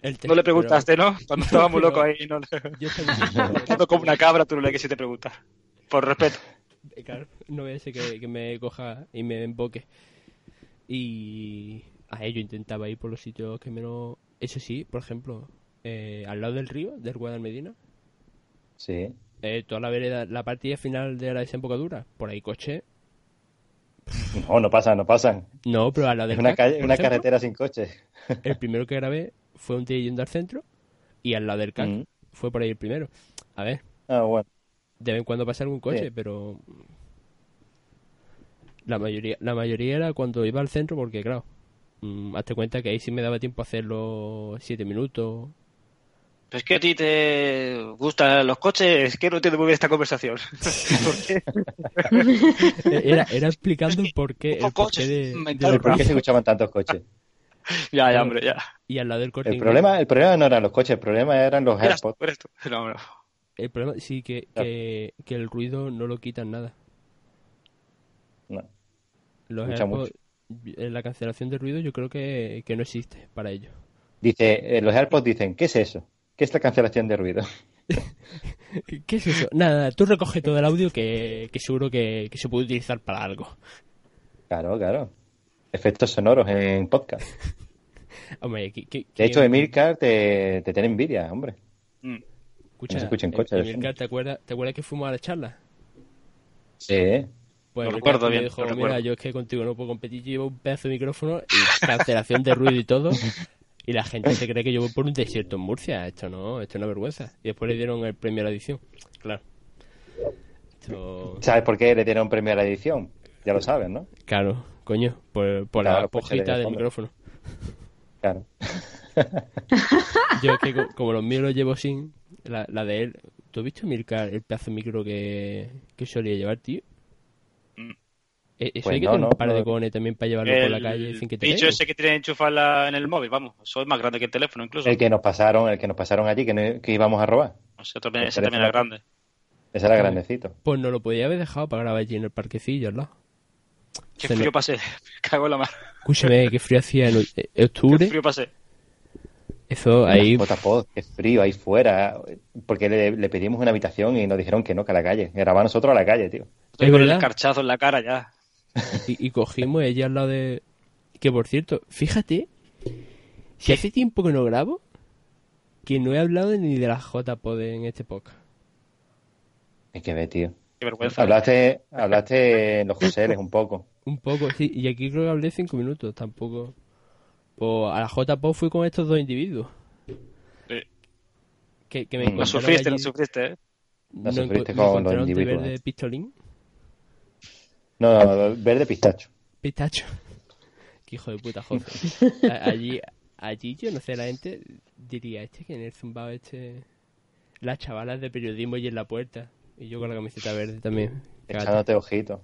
el No le pero preguntaste, ¿no? Cuando estaba muy loco ahí, no le... Yo estaba como una cabra, tú no le que si te preguntas. Por respeto. claro, no voy a ser que, que me coja y me emboque. Y a ello intentaba ir por los sitios que menos. Eso sí, por ejemplo, eh, al lado del río, del Guadalmedina, Sí. eh, toda la vereda, la partida final de la desembocadura, por ahí coche. No, no pasan, no pasan. No, pero al lado Es del una, CAC, calle, por una ejemplo, carretera sin coche. El primero que grabé fue un tío yendo al centro y al lado del CAC Mm. fue por ahí el primero. A ver, Ah, bueno. de vez en cuando pasa algún coche, Sí. pero la mayoría la mayoría era cuando iba al centro porque claro, mm, hazte cuenta que ahí sí me daba tiempo a hacerlo siete minutos. Es que a ti te gustan los coches, es que no entiendo muy bien esta conversación. ¿Por qué? Era, era explicando el porqué, el porqué coches, de, ¿Por qué se escuchaban tantos coches? Ya, ya, hombre, ya. y al lado del corte El inglés. problema, el problema no eran los coches, el problema eran los AirPods. No, no. El problema sí que, que, que el ruido no lo quitan nada. No. Los Escucha AirPods, eh, la cancelación de ruido yo creo que, que no existe para ello. Dice, eh, los AirPods dicen, ¿qué es eso? ¿Qué es la cancelación de ruido? ¿Qué es eso? Nada, nada, tú recoge todo el audio que, que seguro que, que se puede utilizar para algo. Claro, claro. Efectos sonoros en podcast. Hombre, que, que- De hecho, Emilcar te, te tiene envidia, hombre. Mm. escucha, no se escucha en eh, coche, de Emilcar, ¿te acuerdas, ¿te acuerdas que fuimos a la charla? Sí. Pues Lo Emilcar recuerdo me bien, dijo, lo mira, recuerdo". yo es que contigo no puedo competir, yo llevo un pedazo de micrófono y cancelación de ruido y todo. Y la gente se cree que yo voy por un desierto en Murcia. Esto no, esto es una vergüenza. Y después le dieron el premio a la edición. Claro. Esto... ¿Sabes por qué le dieron premio a la edición? Ya lo sabes, ¿no? Claro, coño, por, por Claro, la pues, pojita de del micrófono. Claro. Yo es que co- como los míos los llevo sin, la, la de él... ¿Tú has visto, Milcar, el pedazo de micro que, que solía llevar, tío? Mm. Eh, Eso Pues hay que no, tener no, un par de cojones también para llevarlo por la calle sin que te bicho den. ese que tiene enchufada en el móvil, vamos. Eso es más grande que el teléfono, incluso. El que nos pasaron, el que nos pasaron allí, que, no- que íbamos a robar. Ese también, ese también era grande. Ese era grandecito. Pues no lo podía haber dejado para grabar allí en el parquecillo, ¿no? Qué frío pasé. Me cago en la mar. Escúchame, qué frío hacía en eh, Qué octubre. frío pasé. Eso ahí... JPod, qué frío ahí fuera. Porque le, le pedimos una habitación y nos dijeron que no, que a la calle. Grababa nosotros a la calle, tío. Estoy Es con el verdad. carchazo en la cara ya. Y, y cogimos ella al lado de... Que por cierto, fíjate, si hace tiempo que no grabo, que no he hablado ni de la JPod en este podcast. Hay que ver, tío. Qué vergüenza. Hablaste, hablaste en los Joseles un poco. Un poco, sí. Y aquí creo que hablé cinco minutos, tampoco. Pues a la JPO fui con estos dos individuos. Sí. Que, que me No No sufriste, no allí- sufriste, ¿eh? No no sufriste con los encontraron de individuos, verde eh. pistolín. No, no, verde pistacho. Pistacho. Qué hijo de puta. A- allí, allí yo no sé, la gente diría, este que en el zumbado este... Las chavalas de periodismo y en la puerta. Y yo con la camiseta verde también. Echándote ojitos.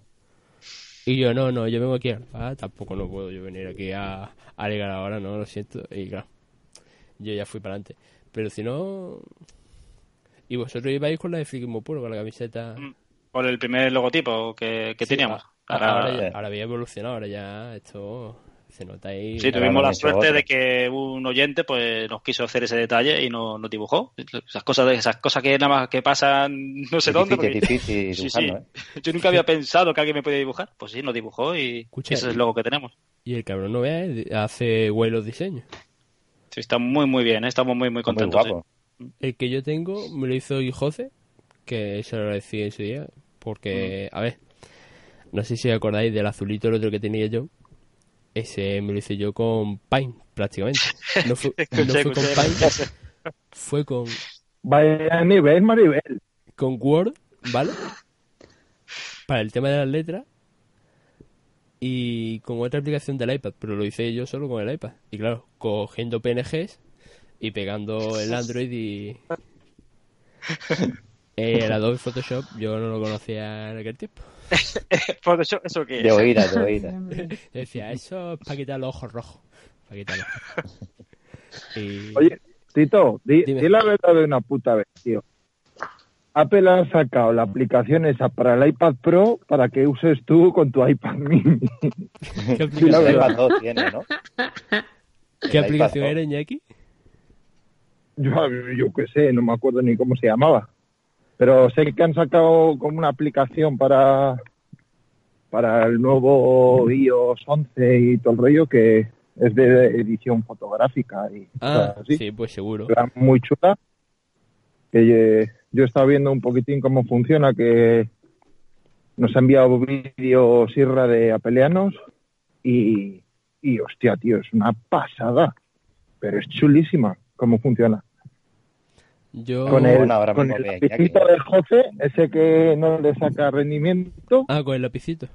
Y yo, no, no, yo vengo aquí a ah, tampoco no puedo yo venir aquí a, a alegar ahora, no, lo siento. Y claro, yo ya fui para adelante. Pero si no... Y vosotros ibais con la de Friquismo Puro, con la camiseta... Mm. Por el primer logotipo que, que Sí, teníamos. Ahora, ya. ahora había evolucionado, ahora ya esto se nota ahí. sí, ahora tuvimos la suerte otro. de que un oyente pues nos quiso hacer ese detalle y no- nos dibujó. Esas cosas, de, esas cosas que nada más que pasan no sé Es dónde. difícil, porque- es difícil Sí, sí. dibujarlo, ¿eh? Yo nunca había pensado que alguien me podía dibujar. Pues sí, nos dibujó y Escucha, ese es el logo que tenemos. Y el cabrón no vea, eh, hace los diseños. Sí, está muy, muy bien. ¿eh? Estamos muy, muy Muy contentos. guapo. El que yo tengo me lo hizo José, que se lo agradecí en su día, porque, a ver, no sé si os acordáis del azulito el otro que tenía yo. Ese me lo hice yo con Paint, prácticamente. No fue, no Escuché, fue con escuché. Paint, fue con, Vaya nivel, Maribel. con Word, ¿vale? Para el tema de las letras. Y con otra aplicación del iPad, pero lo hice yo solo con el iPad. Y claro, cogiendo PNGs y pegando el Android y... Eh, el Adobe Photoshop yo no lo conocía en aquel tiempo. Photoshop, ¿eso qué es? De oída, de oída. Decía, eso es para quitar los ojos rojos. Para quitarlos. Y... Oye, Tito, di, la verdad de una puta vez, tío. Apple ha sacado la aplicación esa para el iPad Pro para que uses tú con tu iPad mini. ¿Qué aplicación, El verdad. iPad 2 tiene, ¿no? ¿qué El aplicación era. Iñaki? Yo, yo qué sé, no me acuerdo ni cómo se llamaba. Pero sé que han sacado como una aplicación para, para el nuevo iOS 11 y todo el rollo que es de edición fotográfica y Ah, así. sí, pues seguro. Era muy chula. Que eh, yo estaba viendo un poquitín cómo funciona, que nos ha enviado vídeos Irra de apeleanos y, y hostia, tío, es una pasada. Pero es chulísima cómo funciona. Yo... Con el, Bueno, ahora con mismo el lapicito de José, ese que no le saca rendimiento. Ah, con el lapicito.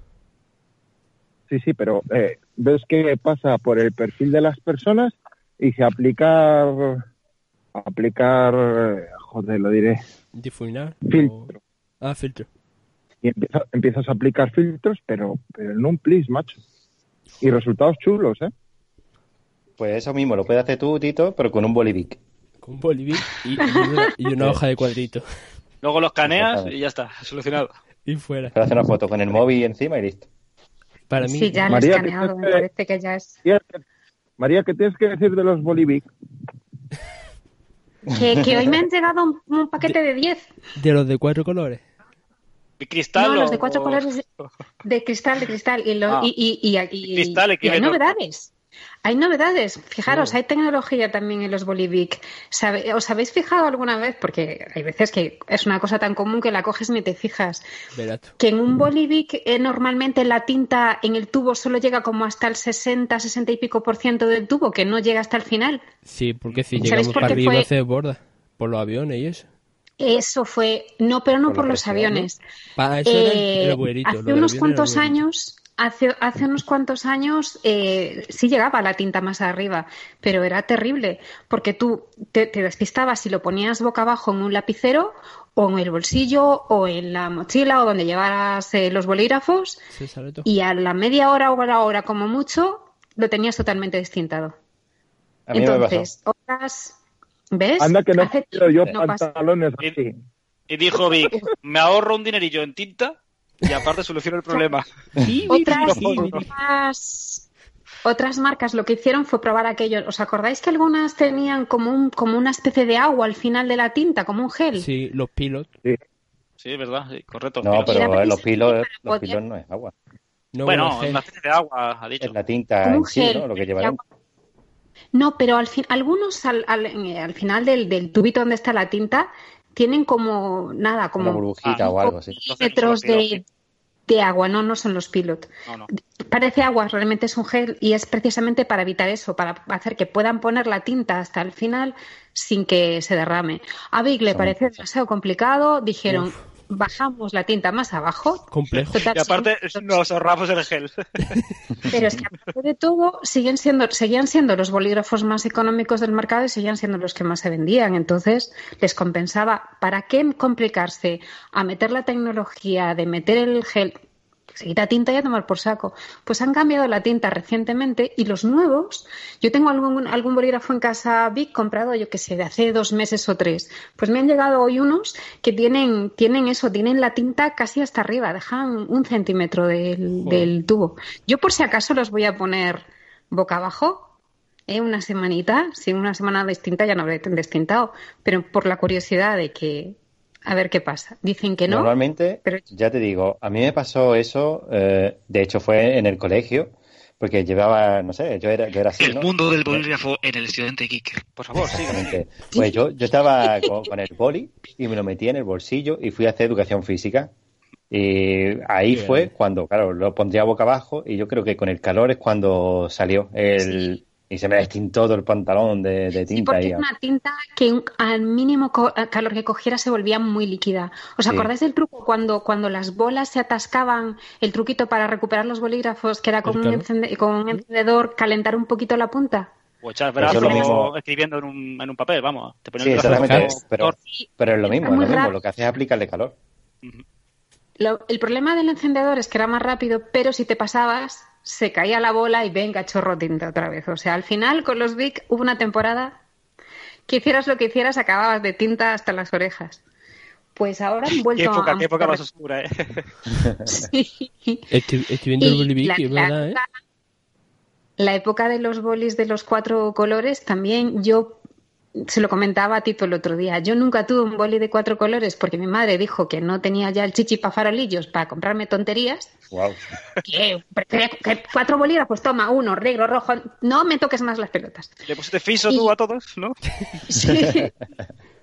Sí, sí, pero eh, ves que pasa por el perfil de las personas y se aplicar, aplicar, joder, lo diré, Difuminar. filtro. o- Ah, filtro. y empieza- empiezas a aplicar filtros, pero, pero en un plis, macho. Y resultados chulos, ¿eh? Pues eso mismo, lo puedes hacer tú, Tito, pero con un bolivic. Con un bolivic y, y una, y una hoja de cuadrito. Luego los caneas Exactamente. y ya está, solucionado. Y fuera. Puedes hacer una foto con el móvil encima y listo. Para mí, Sí, ya lo he María, ¿qué escaneado, me parece que ya es. María, ¿qué- María, ¿qué tienes que decir de los bolivic? Que, que hoy me han llegado un, un paquete de 10. de los de cuatro colores. ¿Y cristal No, o- los de cuatro o- colores de, de cristal, de cristal. Y, lo- Ah. y, y, y, y- Cristal, y hay novedades. Hay novedades. Fijaros, hay tecnología también en los Bolivic. ¿Sabe- ¿Os habéis fijado alguna vez? Porque hay veces que es una cosa tan común que la coges ni te fijas. Que en un Bolivic eh, normalmente la tinta en el tubo solo llega como hasta el 60, 60 y pico por ciento del tubo, que no llega hasta el final. Sí, porque si ¿Sabéis llegamos por arriba fue? se desborda. Por los aviones y eso. Eso fue, no, pero no Por por, los ¿no? aviones. Pa, eso era el, Eh, lo hace unos cuantos años, hace, hace unos cuantos años eh, sí llegaba la tinta más arriba, pero era terrible, porque tú te, te despistabas si lo ponías boca abajo en un lapicero o en el bolsillo o en la mochila o donde llevaras eh, los bolígrafos y a la media hora o a la hora como mucho lo tenías totalmente destintado. A mí me pasó. Entonces, otras... ¿Ves? Anda que no quiero yo no pantalones Y- así. Y dijo Vic, me ahorro un dinerillo en tinta y aparte soluciono el problema. Otras, otras, otras marcas lo que hicieron fue probar aquello. ¿Os acordáis que algunas tenían como, un, como una especie de agua al final de la tinta, como un gel? Sí, los pilots. Sí, verdad, sí, correcto. No, pero eh, los pilos, precisamente para los poder- pilos no es agua. No, bueno, gel. una especie de agua, ha dicho. Es la tinta Como en un sí, gel. ¿no? Lo que lleva No, pero al fin, algunos al, al- eh, al final del, del tubito donde está la tinta tienen como, nada, como Una burbujita Ah, o algo así. son de, de agua, no, no son los pilot. No, no. Parece agua, realmente es un gel y es precisamente para evitar eso, para hacer que puedan poner la tinta hasta el final sin que se derrame. A Vic le Son pareció cosas. demasiado complicado, dijeron, bajamos la tinta más abajo. Complejo. Total, Y aparte nos ahorramos el gel. pero es que aparte de todo, siguen siendo, seguían siendo los bolígrafos más económicos del mercado y seguían siendo los que más se vendían. Entonces, les compensaba. ¿Para qué complicarse a meter la tecnología de meter el gel? Se quita tinta y a tomar por saco. Pues han cambiado la tinta recientemente y los nuevos, yo tengo algún, algún bolígrafo en casa Big comprado, yo que sé, de hace dos meses o tres. Pues me han llegado hoy unos que tienen, tienen eso, tienen la tinta casi hasta arriba, dejan un centímetro del, del tubo. Yo por si acaso los voy a poner boca abajo, ¿eh? una semanita, si una semana distinta ya no habré destintado, pero por la curiosidad de que a ver qué pasa. Dicen que no, Normalmente, pero- ya te digo, a mí me pasó eso, eh, de hecho fue en el colegio, porque llevaba, no sé, yo era, yo era así, El ¿no? mundo del bolígrafo en el estudiante geek. Por favor. Exactamente. Pues yo, yo estaba con, con el boli y me lo metí en el bolsillo y fui a hacer educación física. Y ahí Bien. fue cuando, claro, lo pondría boca abajo y yo creo que con el calor es cuando salió el... Y se me destintó todo el pantalón de, de Sí, tinta porque ahí. es una tinta que un- al mínimo co- calor que cogiera se volvía muy líquida. ¿Os Sí. acordáis del truco cuando, cuando las bolas se atascaban? El truquito para recuperar los bolígrafos, que era con, un, calor. encende- con un encendedor calentar un poquito la punta. O echar brazos lo mismo. escribiendo en un, en un papel, vamos. Te pones Sí, exactamente. como Pero, pero es lo mismo, es lo mismo. Lo que hace es aplicarle calor. Lo- el problema del encendedor es que era más rápido, pero si te pasabas, se caía la bola y venga, chorro tinta otra vez. O sea, al final con los Vic hubo una temporada que hicieras lo que hicieras, acababas de tinta hasta las orejas. Pues ahora han vuelto Qué época, a... qué época más oscura, ¿eh? Sí. Estoy, estoy viendo el Y Bolivic, la- es la verdad, ¿eh? época- La época de los bolis de los cuatro colores también yo se lo comentaba a Tito el otro día. Yo nunca tuve un boli de cuatro colores porque mi madre dijo que no tenía ya el chichi para farolillos para comprarme tonterías. Wow. Que prefería que cuatro bolígrafos, toma uno, negro, rojo. No me toques más las pelotas. Le pusiste fiso tú Y- a todos, ¿no? Sí.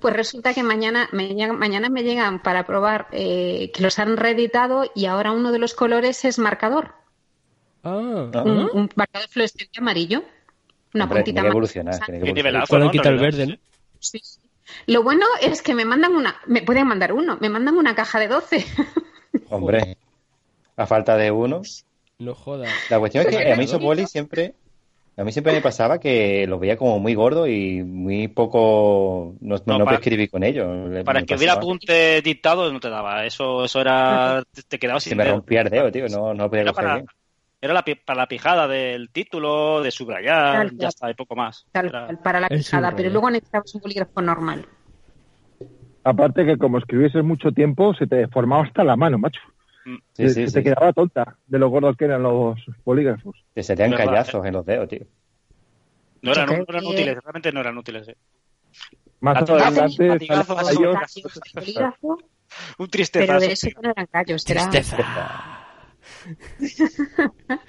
Pues resulta que mañana me, llegan, mañana me llegan para probar eh, que los han reeditado y ahora uno de los colores es marcador. Ah, Ah. Un, un marcador fluorescente amarillo. Una Hombre, puntita más. evolucionar. Tiene quitar el verde, ¿no? Sí. Lo bueno es que me mandan una, me pueden mandar uno, me mandan una caja de 12. Hombre, a falta de uno. No jodas. La cuestión es que a mí bolis siempre, a mí siempre me pasaba que los veía como muy gordos y muy poco, no, No, no para- podía escribir con ellos. Le- Para que hubiera apuntes dictados no te daba. Eso, eso era. Te, te quedabas Se sin me rompía el dedo, tío, no, no podía coger para, bien. Era la, para la pijada del título, de subrayar, Tal ya cual. está, y poco más. Tal Era- cual, para la un pero luego necesitabas un bolígrafo normal. Aparte que como escribieses mucho tiempo, se te deformaba hasta la mano, macho. Mm. Sí, Se- sí, se sí. te quedaba tonta de lo gordos que eran los bolígrafos. Te serían Verdad, callazos en los dedos, tío. No eran, no eran que- útiles, realmente no eran útiles. eh. Más adelante Un tristeza. pero de eso. eso que no eran callos. Era... Tristeza.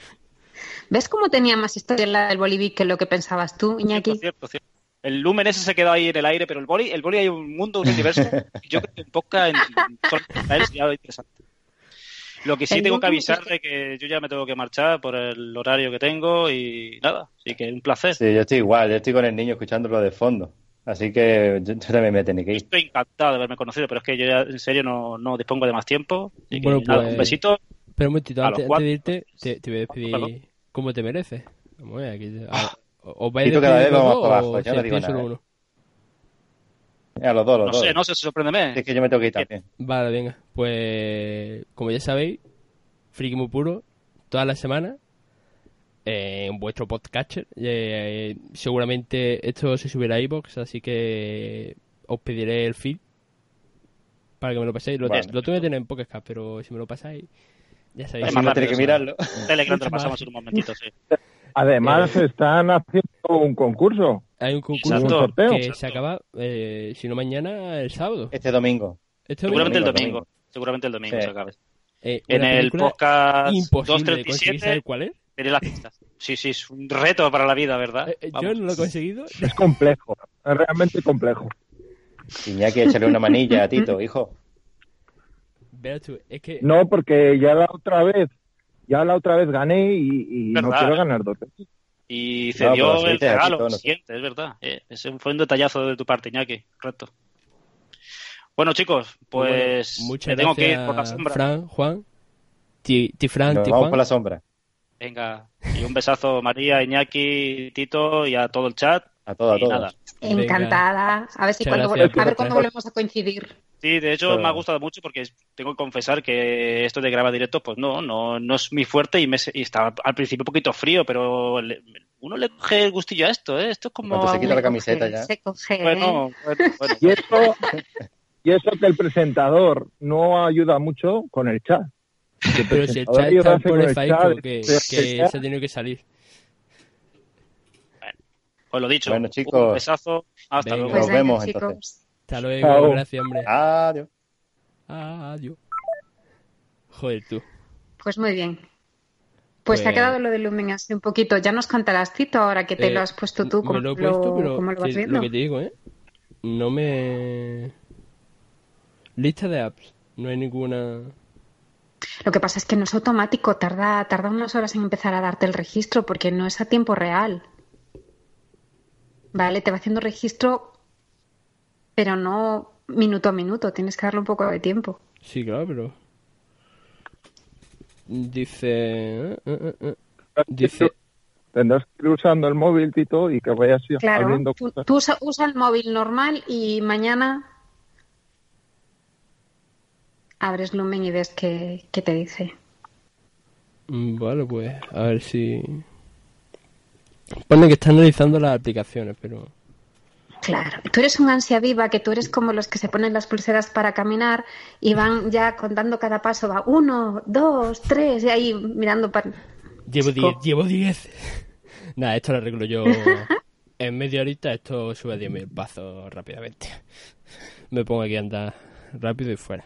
¿Ves cómo tenía más historia la del Bolivic que lo que pensabas tú, Cierto, Iñaki? cierto, cierto. El lumen ese se quedó ahí en el aire, pero el boli, el boli hay un mundo, un universo. y yo creo que en poca, en, él sería interesante. Lo que sí El tengo que avisar de que yo ya me tengo que marchar por el horario que tengo y nada, así que un placer. Sí, yo estoy igual, yo estoy con el niño escuchándolo de fondo. Así que yo, también me tengo que ir. Estoy encantado de haberme conocido, pero es que yo ya en serio no, no dispongo de más tiempo. Así que Bueno, nada, pues- un besito. Pero un momentito, A antes, de irte, te, te voy a Perdón. despedir como te mereces. Vamos a ver, aquí, a- ¿Os vais a vez despedir los dos abajo, o no digo despide solo uno? A los dos, los No dos. sé, no sé, sorpréndeme. Es que yo me tengo que ir también. Vale, venga. Pues, como ya sabéis, Friki Muy Puro, todas las semanas, eh, en vuestro podcatcher. Eh, seguramente esto se subirá a iBox, así que os pediré el feed para que me lo paséis. Lo, Vale. lo tengo que tener en Pocket Cast, pero si me lo pasáis, ya sabéis. Es Así más no tiene rápido, que mirarlo. Telegram te lo pasamos en un momentito, sí. Además, Eh. están haciendo un concurso. Hay un concurso Exacto. sorteo. que Exacto. se acaba, eh, si no mañana, el sábado. Este domingo. Este Seguramente el domingo. Seguramente el domingo Sí. se acabe. Eh, En el podcast imposible de conseguir 237 saber cuál es. tenéis las pistas. Sí, sí, es un reto para la vida, ¿verdad? Yo no lo he conseguido. Es complejo, es realmente complejo. Iñaki, échale una manilla a Tito, hijo. Verás tú, es que... No, porque ya la otra vez, ya la otra vez gané y, y no quiero ganar dos veces. Y No, si el regalo siguiente, es verdad. Eh, ese fue un detallazo de tu parte, Iñaki. Correcto. Bueno, chicos, pues Bueno, muchas me tengo que ir por la sombra. Fran, Juan. Ti, ti Fran, Nos ti vamos Juan. por la sombra. Venga, y un besazo María, Iñaki, Tito y a todo el chat. A todos, a. Venga. Encantada. A ver si cuando, gracias a ver cuándo volvemos a coincidir. Sí, de hecho Pero- me ha gustado mucho porque tengo que confesar que esto de grabar directo, pues no, no, no es muy fuerte y, me, y estaba al principio un poquito frío, pero le- uno le coge el gustillo a esto, ¿eh? Esto es como... Cuando se quita la Se camiseta ya. Se coge, ¿eh? Bueno, bueno, bueno. Y eso, y eso que el presentador no ayuda mucho con el chat. El Pero si el chat está por el el Faico, chat, que, se ha tenido que salir. Pues lo dicho, Bueno, chicos. un besazo, hasta Venga. luego. Pues Nos venga, vemos, chicos. entonces. Hasta luego, Chao. gracias, hombre. Adiós. Adiós. Joder, tú. Pues muy bien. Pues te ha Pues- quedado lo de Lumen así un poquito. Ya nos contarás, Tito, ahora que te Eh, lo has puesto tú, me cómo lo he lo, puesto, pero cómo lo vas que- viendo. lo que te digo, ¿eh? No me... Lista de apps. No hay ninguna... Lo que pasa es que no es automático, tarda, tarda unas horas en empezar a darte el registro porque no es a tiempo real. Vale, te va haciendo registro, pero no minuto a minuto, tienes que darle un poco de tiempo. Sí, claro, pero... Dice... eh, eh, eh, Dice... Tendrás que ir usando el móvil, Tito, y que vayas Claro, abriendo tú, cosas. tú usa, usa el móvil normal y mañana abres Lumen y ves qué, qué te dice. Mm, Vale, pues a ver si... Pone que está analizando las aplicaciones, pero... Claro, tú eres un ansia viva, que tú eres como los que se ponen las pulseras para caminar y van ya contando cada paso, va uno, dos, tres, y ahí mirando para... Llevo Chico. 10, llevo 10. Nada, esto lo arreglo yo en media horita, esto sube a 10.000 pasos rápidamente. Me pongo aquí a andar rápido y fuera.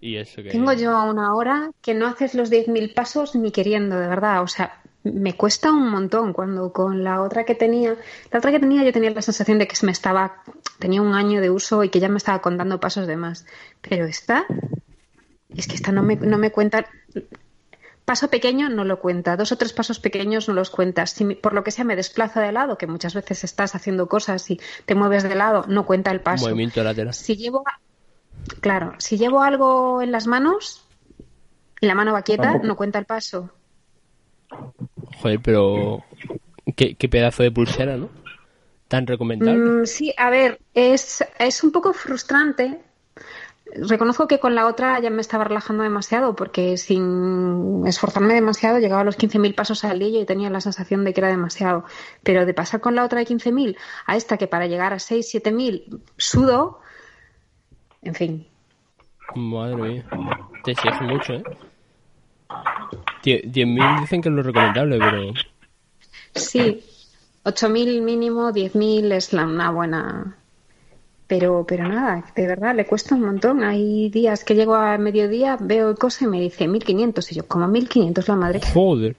Y eso que... Tengo yo una hora que no haces los 10.000 pasos ni queriendo, de verdad, o sea, me cuesta un montón cuando con la otra que tenía, la otra que tenía yo tenía la sensación de que se me estaba, tenía un año de uso y que ya me estaba contando pasos de más, pero esta, es que esta no me, no me cuenta, paso pequeño no lo cuenta, dos o tres pasos pequeños no los cuentas, si por lo que sea me desplaza de lado, que muchas veces estás haciendo cosas y te mueves de lado, no cuenta el paso. Movimiento lateral. Si llevo, claro, si llevo algo en las manos y la mano va quieta, no cuenta el paso. Joder, pero... ¿Qué, qué pedazo de pulsera, ¿no? Tan recomendable. Mm, sí, a ver, es, es un poco frustrante. Reconozco que con la otra ya me estaba relajando demasiado porque sin esforzarme demasiado llegaba a los 15.000 pasos al día y tenía la sensación de que era demasiado. Pero de pasar con la otra de 15.000 a esta que para llegar a 6, 7.000 sudo, en fin, Madre mía. Te exiges mucho, ¿eh? Die- 10.000 dicen que es lo recomendable, pero... Sí, 8.000 mínimo, 10.000 es la, una buena. Pero, pero nada, de verdad, le cuesta un montón. Hay días que llego a mediodía, veo el cosa y me dice 1.500. Y yo, como 1.500 la madre. Joder.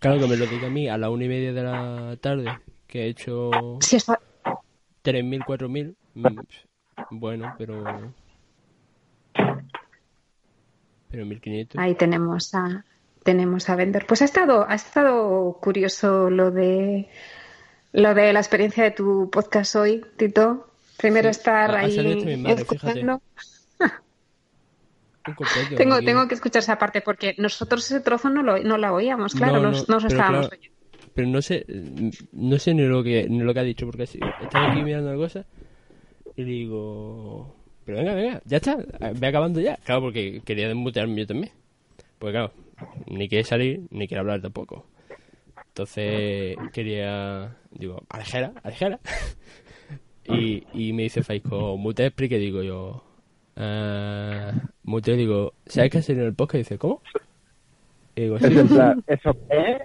Claro que me lo diga a mí a la una y media de la tarde, que he hecho Sí, está... 3.000, 4.000. mm, Bueno, pero... Pero 1.500. Ahí tenemos a, tenemos a vender. Pues ha estado, ha estado curioso lo de, lo de la experiencia de tu podcast hoy, Tito. Primero Sí, estar ahí madre, escuchando. Tengo, aquí. tengo que escuchar esa parte porque nosotros ese trozo no, lo, no la oíamos, claro, No, no, no, nos, estábamos claro, oyendo. Pero no sé, no sé ni lo que ni lo que ha dicho, porque estaba aquí mirando una cosa y digo, pero venga, venga, ya está, ve acabando ya. Claro, porque quería desmutearme yo también. Pues claro, ni quiere salir, ni quiere hablar tampoco. Entonces quería, digo, alejera, alejera. Y, y me dice Faisco, mute explique, digo yo, ah, mute, digo, ¿sabes qué hacer en el podcast? Y dice, ¿cómo? Y digo, sí, ¿eso qué?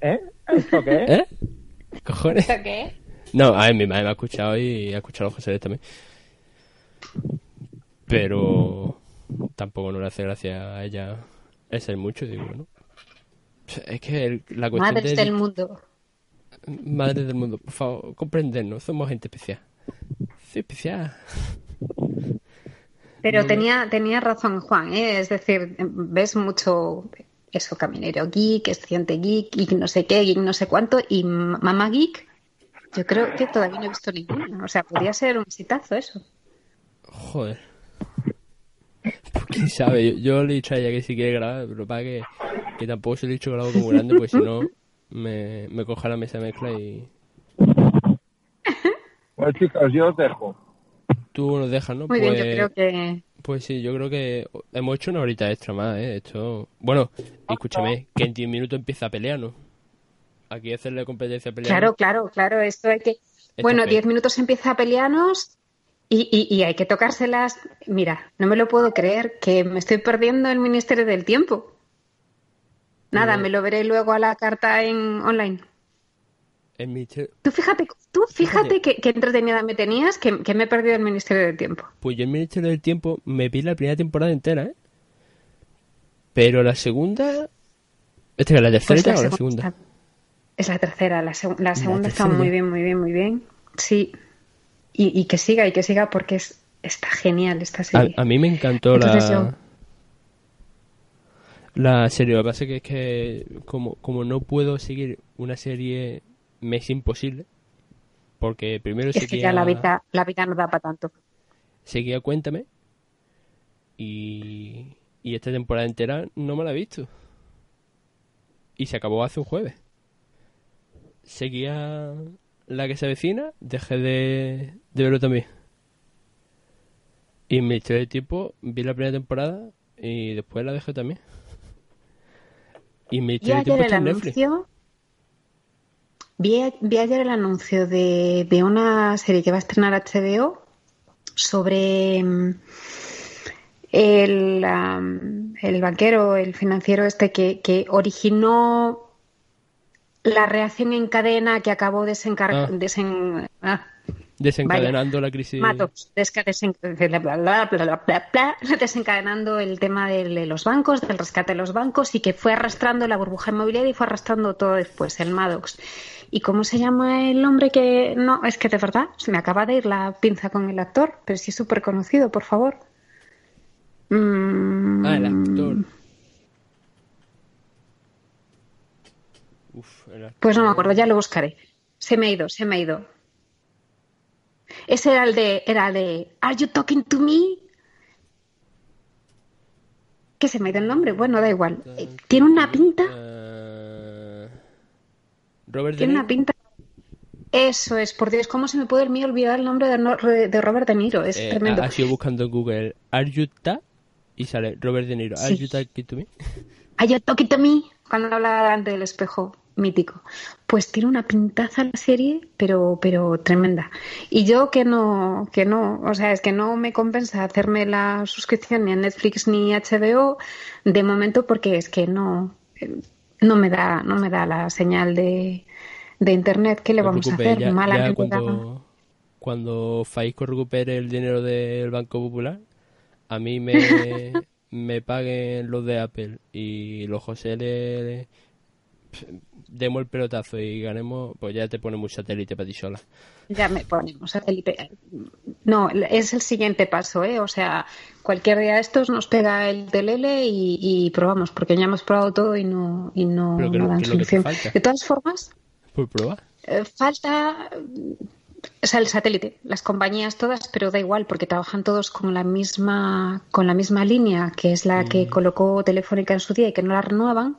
¿Eh? ¿Eso qué? ¿eh? ¿Cojones? qué? No, a ver, mi madre me ha escuchado y ha escuchado a José Luis también. Pero tampoco no le hace gracia a ella ese mucho, digo, ¿no? Es que el- la cuestión Madres de, del mundo. Madre del mundo, por favor, comprendernos, somos gente especial. Soy especial. Pero tenía, tenía razón Juan, ¿eh? es decir, ves mucho eso, Caminero Geek, Estudiante Geek, y no sé qué, geek no sé cuánto, y Mamá Geek, yo creo que todavía no he visto ninguna. O sea, podría ser un exitazo eso. Joder. Pues quién sabe, yo, yo le he dicho a ella que si quiere grabar, pero para que, que tampoco se le he dicho grabo como grande, pues si no, me, me coja la mesa de mezcla y Bueno, chicos, yo os dejo. tú nos dejas, ¿no? Muy bien, pues, yo creo que. pues sí, yo creo que hemos hecho una horita extra más, ¿eh? Esto... Bueno, escúchame, que en 10 minutos empieza a pelear, ¿no? Aquí hacerle competencia a pelear. Claro, claro, claro, esto hay que. Bueno, es 10 minutos empieza a pelearnos y, y, y hay que tocárselas. Mira, no me lo puedo creer que me estoy perdiendo el Ministerio del Tiempo. Nada, me lo veré luego a la carta en online. Ministerio- Tú fíjate, tú fíjate que, que entretenida me tenías que, que me he perdido el Ministerio del Tiempo. Pues yo el Ministerio del Tiempo me vi la primera temporada entera, ¿eh? Pero la segunda... ¿Esta es la tercera Pues la o la segunda? Es la tercera, la, seg- la segunda está muy bien, muy bien, muy bien. Sí. Y, y que siga, y que siga porque es, está genial esta A, serie. a mí me encantó Entonces la... yo- La serie, lo que pasa es que, es que como, como no puedo seguir una serie, me es imposible. Porque primero Es que seguía, ya la vida, la vida no da para tanto. seguía Cuéntame y, y esta temporada entera no me la he visto. Y se acabó hace un jueves. Seguía la que se avecina, dejé de, de verlo también. Y mi historia de tiempo vi la primera temporada y después la dejé también. Y Y historia de tiempo Netflix. anuncio. Vi, vi ayer el anuncio de, de una serie que va a estrenar HBO sobre mm, el, el banquero, el financiero este que, que originó la reacción en cadena que acabó desencar- Ah. desen- ah, Desencadenando la crisis. Matos, desen- bla, bla, bla, desencadenando el tema de de los bancos, del rescate de los bancos y que fue arrastrando la burbuja inmobiliaria y fue arrastrando todo después, el Maddox. ¿Y cómo se llama el hombre que.? No, es que de verdad, se me acaba de ir la pinza con el actor, pero sí es súper conocido, por favor. Mm, Ah, el actor. Uf, el actor. Pues no me acuerdo, ya lo buscaré. Se me ha ido, se me ha ido. Ese era el de, era el de ¿Are you talking to me? ¿Qué se me ha ido el nombre? Bueno, da igual. Tiene una pinta, Eh, Robert tiene una pinta. Eso es, por Dios, ¿cómo se me puede olvidar el nombre de, Robert De Niro? Es Eh, tremendo. ha, sido buscando en Google Are you ta? y sale Robert De Niro. Are Sí. you talking to me? Are you talking to me? Cuando habla delante del espejo mítico. Pues tiene una pintaza la serie, pero, pero tremenda. Y yo que no, que no, o sea, es que no me compensa hacerme la suscripción ni a Netflix ni a HBO de momento porque es que no, eh, no me da, no me da la señal de, de internet. ¿Qué le No vamos a hacer? ya, Mala ya cuando, cuando Faisco recupere el dinero del Banco Popular, a mí me, me paguen los de Apple y los José le demos el pelotazo y ganemos, pues ya te ponemos satélite para ti sola. Ya me ponemos satélite. No, es el siguiente paso, ¿eh? O sea, cualquier día de estos nos pega el telele y, y probamos, porque ya hemos probado todo y no, y no, Pero ¿qué- no dan que solución. De todas formas, Por probar. eh, falta, o sea, el satélite, las compañías todas, pero da igual, porque trabajan todos con la misma, con la misma línea, que es la que colocó Telefónica en su día y que no la renuevan.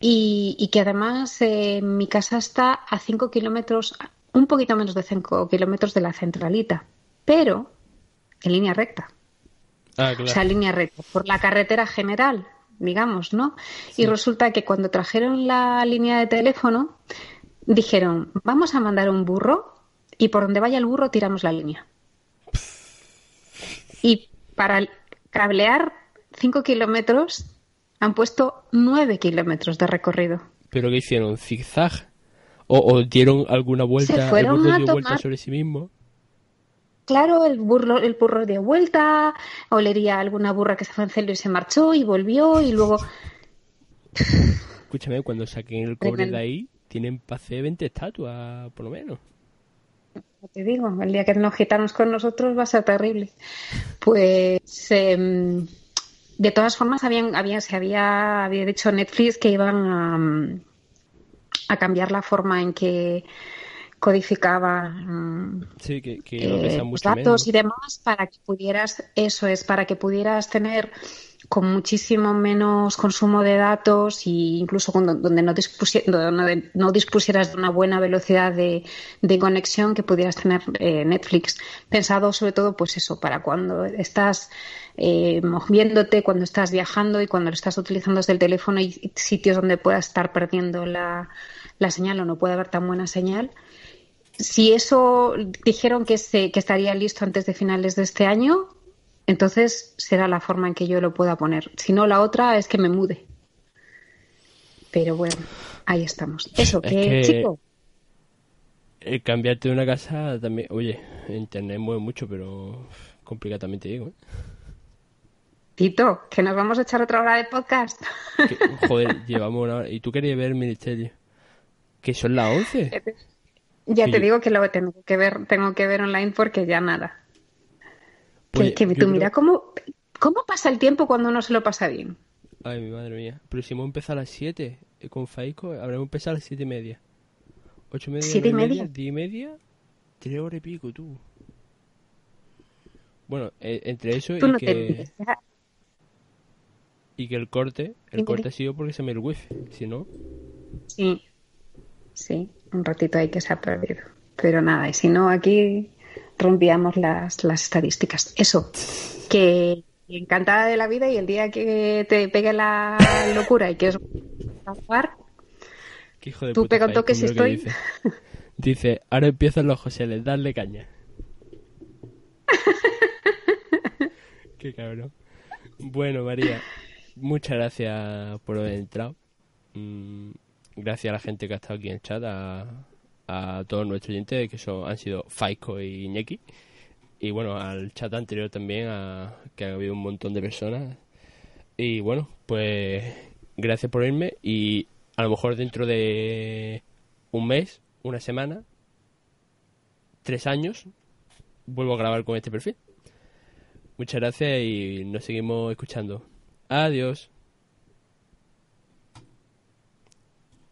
Y, y que además eh, mi casa está a 5 kilómetros, un poquito menos de 5 kilómetros de la centralita, pero en línea recta. Ah, O claro. sea, línea recta, por la carretera general, digamos, ¿no? Y resulta que cuando trajeron la línea de teléfono, dijeron, vamos a mandar un burro y por donde vaya el burro tiramos la línea. Y para cablear 5 kilómetros han puesto 9 kilómetros de recorrido. ¿Pero qué hicieron? ¿Zigzag? ¿O, o dieron alguna vuelta? Se fueron el a dio vuelta tomar- sobre sí mismo? Claro, el burro, el burro dio vuelta, olería a alguna burra que se fue en celo y se marchó y volvió y luego Escúchame, cuando saquen el cobre de ahí, tienen pase 20 estatuas, por lo menos. Te digo, el día que nos gitanos con nosotros va a ser terrible. Pues, em, de todas formas, habían, había, se había, había dicho Netflix que iban a, a cambiar la forma en que codificaba Sí, que, que lo eh, los datos menos. y demás para que pudieras, eso es, para que pudieras tener con muchísimo menos consumo de datos e incluso cuando, donde no, donde no dispusieras de una buena velocidad de, de conexión que pudieras tener eh, Netflix. Pensado sobre todo, pues eso, para cuando estás eh, moviéndote, cuando estás viajando y cuando lo estás utilizando desde el teléfono y sitios donde puedas estar perdiendo la, la señal o no puede haber tan buena señal. Si eso dijeron que, se, que estaría listo antes de finales de este año, entonces será la forma en que yo lo pueda poner. Si no, la otra es que me mude. Pero bueno, ahí estamos. Eso, Es que, que- chico, El cambiarte de una casa también, oye, internet mueve mucho, pero complicadamente digo, ¿eh? Tito, que nos vamos a echar otra hora de podcast. Que, joder, llevamos una hora. ¿Y tú querías ver el ministerio? Que son las 11. ya Sí, te yo- digo que lo tengo que ver, tengo que ver online porque ya nada. Que, Oye, que yo tú mira creo- cómo, cómo pasa el tiempo cuando uno se lo pasa bien. Ay, mi madre mía. Pero si hemos empezado a las 7 eh, con Faico, habremos empezado a las 7 y media. 8 y media, ¿Siete y nueve media? 10 y media, 3 horas y pico, tú. Bueno, eh, entre eso Tú y no te que, ya. Y que el corte, el corte ha sido porque se me el wifi, si no, Sí, sí, un ratito ahí que se ha perdido. Pero nada, y si no, aquí rompíamos las, las estadísticas. Eso, que encantada de la vida y el día que te pegue la locura y que es jugar, qué hijo de Tú pega un toque si estoy. Dice. Dice, ahora empiezan los Joseles, darle caña. qué cabrón. Bueno, María, muchas gracias por haber entrado. Mm, gracias a la gente que ha estado aquí en el chat, a, a todos nuestros oyentes, que son, han sido Faico y Iñaki. Y bueno, al chat anterior también, a, que ha habido un montón de personas. Y bueno, pues gracias por irme y a lo mejor dentro de un mes, una semana, tres años, vuelvo a grabar con este perfil. Muchas gracias y nos seguimos escuchando. Adiós.